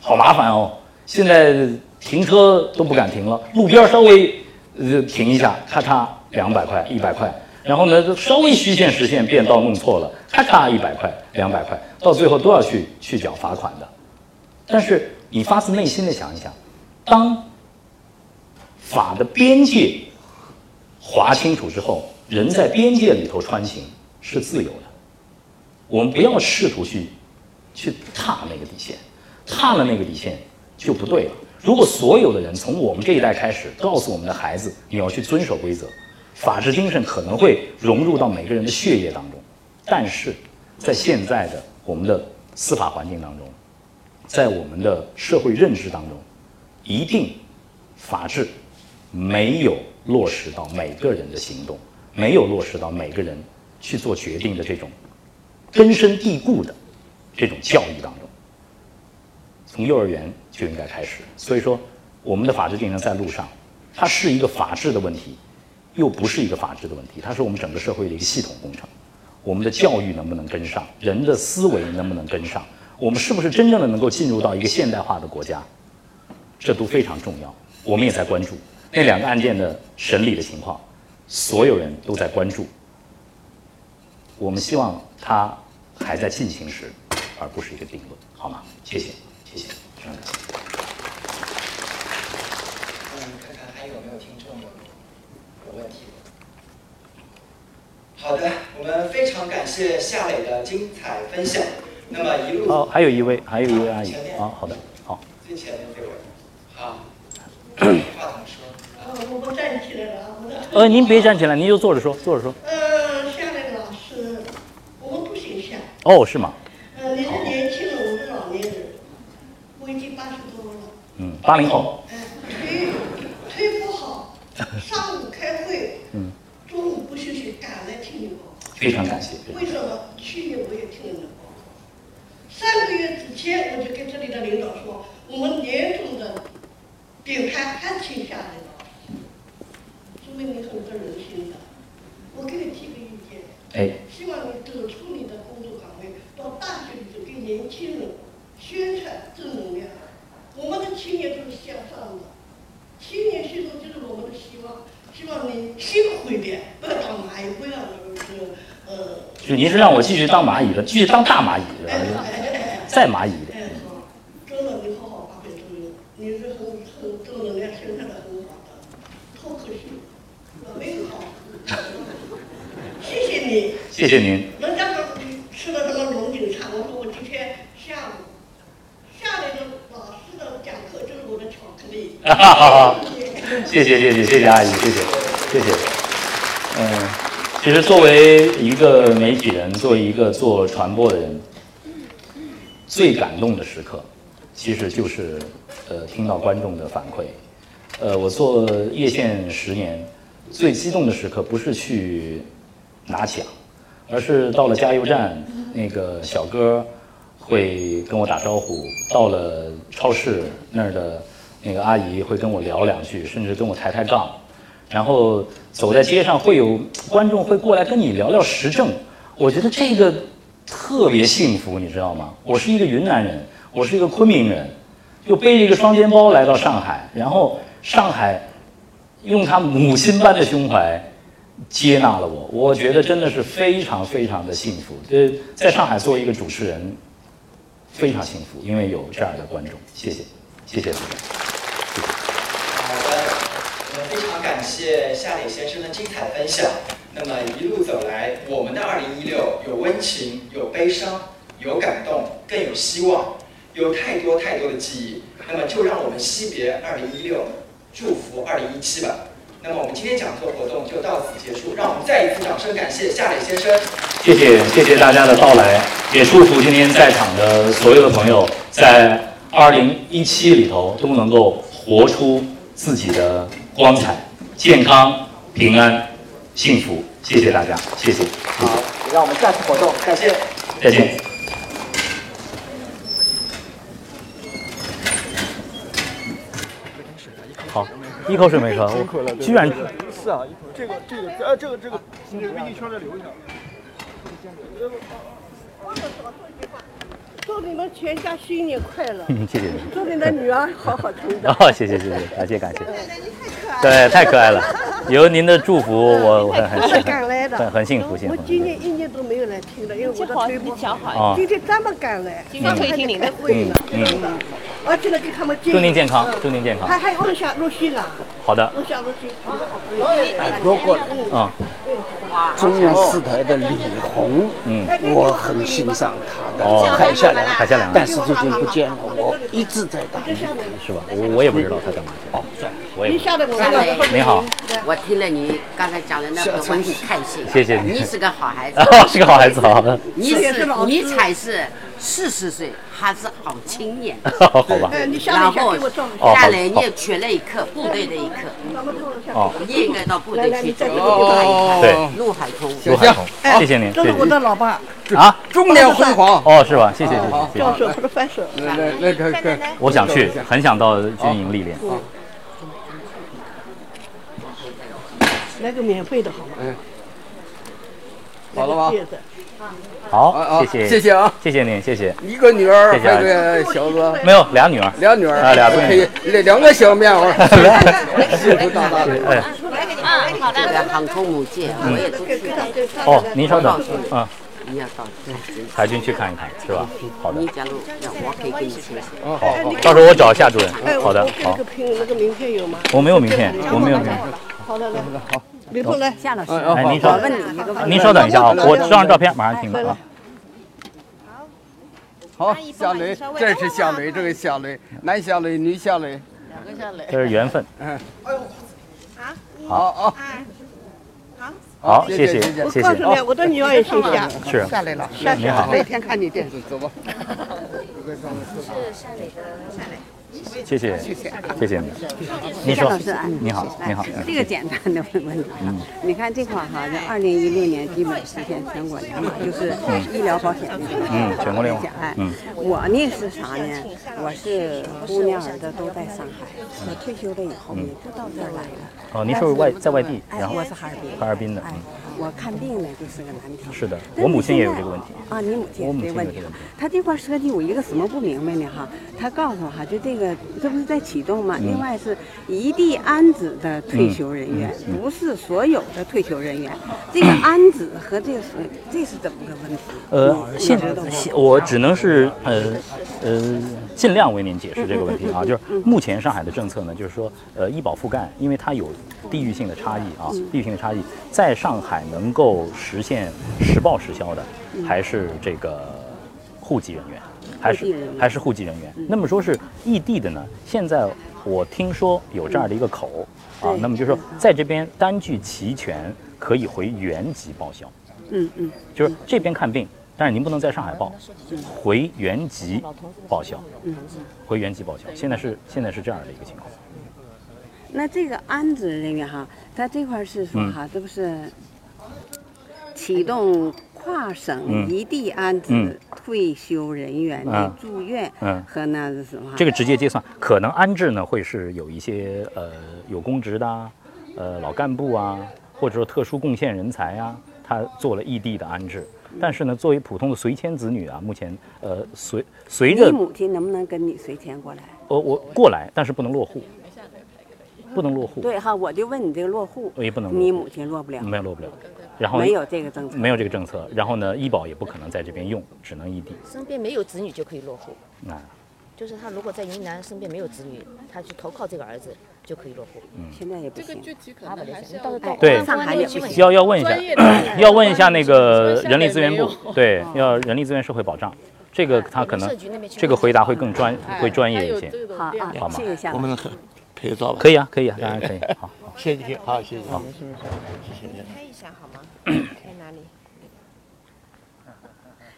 好麻烦哦，现在停车都不敢停了，路边稍微呃停一下，咔嚓两百块一百块，然后呢稍微虚线实线变道弄错了，咔嚓一百块两百块，到最后都要去去缴罚款的。但是你发自内心的想一想，当法的边界划清楚之后，人在边界里头穿行是自由的。我们不要试图去去踏那个底线，踏了那个底线就不对了。如果所有的人从我们这一代开始告诉我们的孩子，你要去遵守规则，法治精神可能会融入到每个人的血液当中。但是在现在的我们的司法环境当中，在我们的社会认知当中，一定法治没有落实到每个人的行动，没有落实到每个人去做决定的这种根深蒂固的这种教育当中。从幼儿园就应该开始。所以说，我们的法治进程在路上，它是一个法治的问题，又不是一个法治的问题，它是我们整个社会的一个系统工程。我们的教育能不能跟上？人的思维能不能跟上？我们是不是真正的能够进入到一个现代化的国家？这都非常重要。我们也在关注那两个案件的审理的情况，所有人都在关注。我们希望它还在进行时，而不是一个定论，好吗？谢谢，谢谢，非常感谢。嗯，看看还有没有听众有有问题。好的，我们非常感谢夏磊的精彩分享。那么一路哦，还有一位，还有一位阿姨啊，好的，好，最前面这位，好，话筒我不站起来了啊，我的。呃，您别站起来，您就坐着说，坐着说。呃，夏磊老师，我们不形象。哦，是吗？呃，你是年轻人，我是老年人，我已经八十多了。嗯，八零后，哎，腿腿不好，上午开会，嗯，中午不休息，赶来听你报告。非常感谢。为什么？去年我也听了你的报告。三个月之前，我就跟这里的领导说，我们年终的点盘还请下来了，说明你很得人心的。我给你提个意见，哎，希望你走出你的工作岗位，到大学里头给年轻人宣传正能量。我们的青年都是向上的，青年系统就是我们的希望。希望你辛苦一点，不要当蚂蚁，不要就是呃。就您是让我继续当蚂蚁的，继续当大蚂蚁的，再蚂蚁一点。哎，好，真的，你好好发挥作用，你是很很正能量宣传的很好的，脱口秀，没有好。谢谢你。谢谢您。人家说吃了什么龙井茶，我说我今天下午下来的老师的讲课就是我的巧克力。哈哈哈。谢谢谢谢谢谢阿姨，谢谢谢谢。嗯，其实作为一个媒体人，作为一个做传播的人，最感动的时刻，其实就是呃听到观众的反馈。呃，我做叶县十年，最激动的时刻不是去拿奖，而是到了加油站，那个小哥会跟我打招呼；到了超市那儿的。那个阿姨会跟我聊两句，甚至跟我抬抬杠，然后走在街上会有观众会过来跟你聊聊时政，我觉得这个特别幸福，你知道吗？我是一个云南人，我是一个昆明人，又背着一个双肩包来到上海，然后上海用他母亲般的胸怀接纳了我，我觉得真的是非常非常的幸福。呃，在上海做一个主持人非常幸福，因为有这样的观众，谢谢，谢谢大家。好的，我们非常感谢夏磊先生的精彩分享。那么一路走来，我们的2016有温情，有悲伤，有感动，更有希望，有太多太多的记忆。那么就让我们惜别2016，祝福2017吧。那么我们今天讲座活动就到此结束，让我们再一次掌声感谢夏磊先生。谢谢谢谢大家的到来，也祝福今天在场的所有的朋友，在二零一七里头都能够活出。自己的光彩、健康、平安、幸福，谢谢大家，谢谢。好，让我们下次活动再见。再见。一口水没喝，我居然是啊，这个这个呃这个这个，这个微信圈再留一下。祝你们全家新年快乐！谢谢您。祝你的女儿好好成长。哦，谢谢谢谢，感谢感谢。对，太可爱了。有您的祝福，我我很很很赶来的，很很幸福幸福。我今年一年都没有来听的，因为我的腿不好。啊。今天这么赶来，今天可以听您的会了。嗯嗯。我进来给他们祝您健康，祝您健康。还还有录下录信啊。好的。录下录信。如果啊。中央四台的李红，嗯，我很欣赏他的海下两海下两但是最近不见了，我一直在打是吧？我我也不知道他干嘛去。哦，算了，我也。你好。我听了你刚才讲的那个，我很开心。谢谢你。你是个好孩子。是个好孩子，好。你是你才是四十岁还是好青年。好吧。然后下来你也缺了一课，部队的一课，哦，你也应该到部队去走对，陆海空。陆海空，谢谢您，这是我。的老爸，啊，中年辉煌。哦，是吧？谢谢谢谢。教授不是翻手。那那那个个，我想去，很想到军营历练。来个免费的好吗？嗯，好了吗？好谢谢，谢谢啊！谢谢您，谢谢。一个女儿，谢谢个小子，没有俩女儿，俩女儿，啊俩两两个小面儿，幸福大大的。哎，好的航空母舰我也都去了，哦，您稍等，嗯，你要到对，海军去看一看，是吧？好的你，假如要我可以给你好好。到时候我找夏主任哎，。好的，好那个，拼那个名片有吗？我没有名片，我没有名片。好的，来，李峰来，夏老师，哎，您我稍问你一个问题，您稍等一下啊，我这张照片马上听啊。好，夏雷，这是夏雷，这个夏雷，男夏雷，女夏雷。两个夏雷。这是缘分。嗯。好好。好，谢谢，谢谢谢谢。告诉你，我的女儿也姓夏，是，夏雷老师，您好，那天看你电视，走吧。谢谢，谢谢，谢谢你。您说夏老师啊，，你好，你好。这个简单的问题，你看这块儿哈，在二零一六年基本实现全国联网，就是医疗保险的嗯全国联网哎嗯，我呢是啥呢？我是姑娘儿子都在上海，我退休了以后呢就到这儿来了。哦，您是外在外地，哎然，后我是哈尔滨。哈尔滨的，哎嗯，我看病呢就是个难题。是的，我母亲也有这个问题。啊，你母亲这个问题有这个问题，他这块设计我一个什么不明白呢？哈，他告诉我哈，就这个这不是在启动吗？嗯另外是异地安置的退休人员，嗯不是所有的退休人员。这个安置和这个是这是怎么个问题？呃，现现我只能是呃呃尽量为您解释这个问题啊，就是目前上海的政策呢，就是说呃医保覆盖，因为它有地域性的差异啊，地域性的差异，在上海能够实现实报实销的，还是这个户籍人员，还是还是户籍人员。那么说是异地的呢，现在我听说有这样的一个口啊，那么就是说在这边单据齐全，可以回原籍报销。嗯嗯，就是这边看病，但是您不能在上海报，回原籍报销，回原籍报销。现在是现在是这样的一个情况。那这个安置人员哈，他这块是说嗯哈，这不是启动跨省嗯异地安置嗯退休人员的嗯住院嗯和那是什么？这个直接结算，可能安置呢会是有一些呃有公职的啊，呃老干部啊，或者说特殊贡献人才啊，他做了异地的安置。但是呢，作为普通的随迁子女啊，目前呃随随着你母亲能不能跟你随迁过来？呃我过来，但是不能落户，不能落户，对哈，我就问你这个落户，我也不能你母亲落不了，没有落不了。然后没有这个政策，没有这个政策，然后呢，医保也不可能在这边用，只能异地。身边没有子女就可以落户，那就是他如果在云南身边没有子女，他去投靠这个儿子就可以落户。嗯现在也不行。他不得行，到时候到对上海也去问要要问一下，要问一下那个人力资源部，对，要人力资源社会保障，这个他可能这个回答会更专会专业一些。好啊好，吗。我们能拍照吧？可以啊，可以啊，当然可以。好，谢谢，好，谢谢。好谢谢。开一下好吗？开哪里？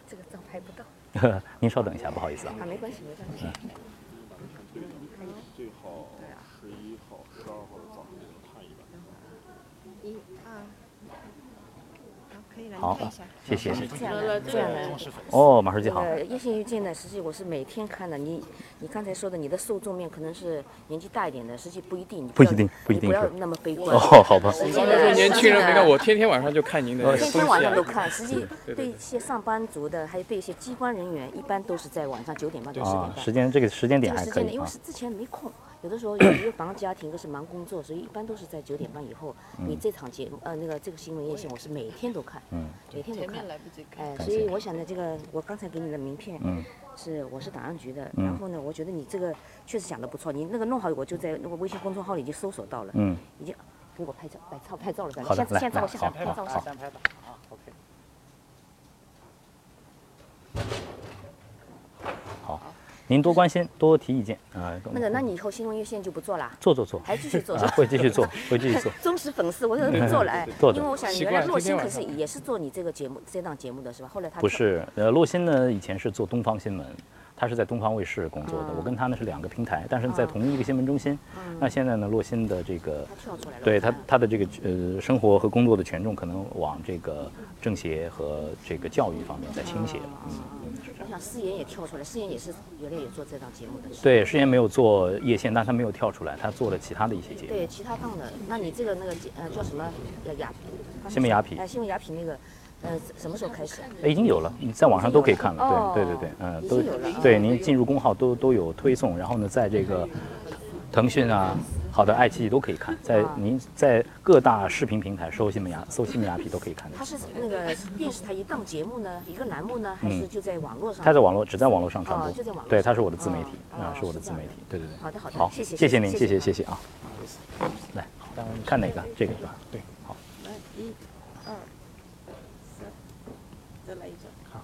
这个照拍不到 您稍等一下，不好意思啊。啊，没关系，没关系。最好十一号、十二号的早上给我们看一版。一二，好，好你看一下。谢谢。这样的，这样的。哦，马书记好。呃，叶线玉见呢，实际我是每天看的。你你刚才说的，你的受众面可能是年纪大一点的，实际不一定。不一定不一定不要那么悲观。哦，好吧。实际说年轻人，没看我天天晚上就看您的天天晚上都看。实际对对一些上班族的，还有对。一些机关人员，一般都是在晚上九点半到十点啊，半。时间这个时间点还可以啊。因为是之前没空，有的时候一个忙家庭，一个是忙工作，所以一般都是在九点半以后。你这场节目，呃，那个这个新闻夜线，我是每天都看，嗯每天都看。哎，所以我想呢，这个我刚才给你的名片，嗯是我是档案局的，嗯然后呢，我觉得你这个确实讲的不错，你那个弄好，我就在那个微信公众号里已经搜索到了，嗯，已经给我拍照，拍照拍照了，咱好的来先先照相，来好拍照好相。好。您多关心，多提意见啊。那个，那你以后新闻热线就不做了？做做做，还继续做啊，会继续做，会继续做。忠实粉丝，我有你做了哎，做因为我想原来洛鑫可是也是做你这个节目这档节目的是吧？后来他不是，呃，洛鑫呢以前是做东方新闻，他是在东方卫视工作的，我跟他呢是两个平台，但是在同一个新闻中心。那现在呢，洛鑫的这个，对他他的这个呃生活和工作的权重可能往这个政协和这个教育方面在倾斜了。嗯，我想思妍也跳出来，思妍也是原来也做这档节目的。对，思妍没有做叶线，但他没有跳出来，他做了其他的一些节目。对，其他档的。那你这个那个呃叫什么雅？新闻雅痞。哎，新闻雅痞那个。呃，什么时候开始？已经有了，你在网上都可以看了。对对对对，嗯，都对。您进入公号都都有推送，然后呢，在这个腾讯啊，好的，爱奇艺都可以看。在您在各大视频平台搜新闻雅搜新闻雅痞都可以看到。它是那个电视台一档节目呢，一个栏目呢，还是就在网络上？它在网络，只在网络上传播。就在网络。对，它是我的自媒体啊，是我的自媒体。对对对。好的好的。好，谢谢谢谢您，谢谢谢谢啊。来，看哪个？这个是吧？对，好。来，一、二。再来一张，好，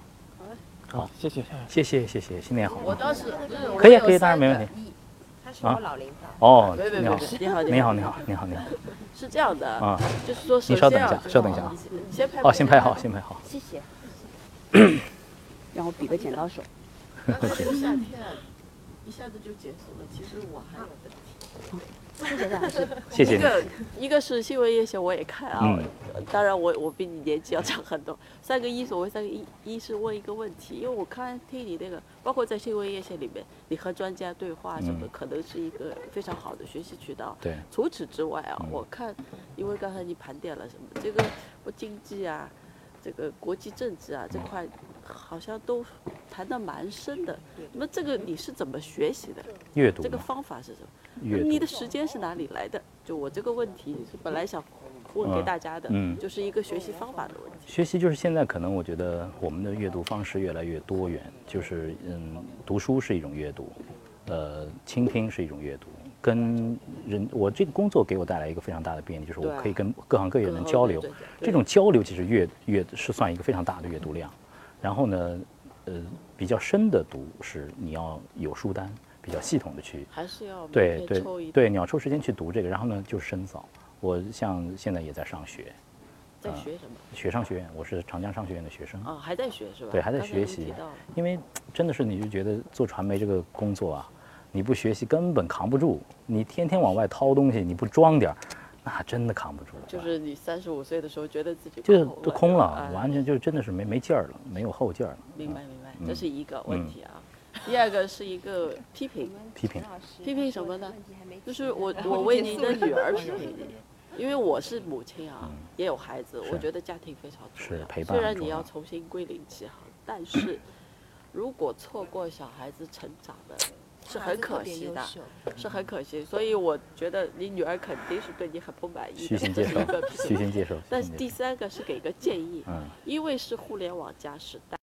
好谢谢，谢谢，谢谢，新年好。我倒是可以，可以，当然没问题。他是我老领导。哦，你好，你好，你好，你好，你好，你好。是这样的啊，就是说，你稍等一下，稍等一下啊。先拍。哦，先拍好，先拍好。谢谢。让我比个剪刀手。夏天一下子就结束了，其实我还有问题。谢谢。一个一个是新闻夜线我也看啊，当然我我比你年纪要长很多。三个一所谓三个一，一是问一个问题，因为我看听你那个，包括在新闻夜线里面，你和专家对话什么，可能是一个非常好的学习渠道。对。除此之外啊，我看，因为刚才你盘点了什么，这个我经济啊，这个国际政治啊这块，好像都谈得蛮深的。那么这个你是怎么学习的？阅读。这个方法是什么？阅你的时间是哪里来的？就我这个问题是本来想问给大家的，嗯，就是一个学习方法的问题。学习就是现在可能我觉得我们的阅读方式越来越多元，就是嗯，读书是一种阅读，呃，倾听是一种阅读，跟人我这个工作给我带来一个非常大的便利，就是我可以跟各行各业的人交流，这种交流其实阅阅是算一个非常大的阅读量。然后呢，呃，比较深的读是你要有书单。比较系统的去，还是要对对对，你要抽时间去读这个，然后呢就是深造。我像现在也在上学，在学什么？学商学院，我是长江商学院的学生。啊，还在学是吧？对，还在学习。因为真的是，你就觉得做传媒这个工作啊，你不学习根本扛不住。你天天往外掏东西，你不装点儿，那真的扛不住。就是你三十五岁的时候，觉得自己就是都空了，完全就真的是没没劲儿了，没有后劲儿了。明白明白，这是一个问题啊。第二个是一个批评，批评，批评什么呢？就是我 我为您的女儿批评你，因为我是母亲啊，也有孩子，我觉得家庭非常重要。虽然你要重新归零起航，但是如果错过小孩子成长的，是很可惜的，是很可惜。所以我觉得你女儿肯定是对你很不满意的。虚心接受，虚心接受。但是第三个是给个建议，因为是互联网加时代。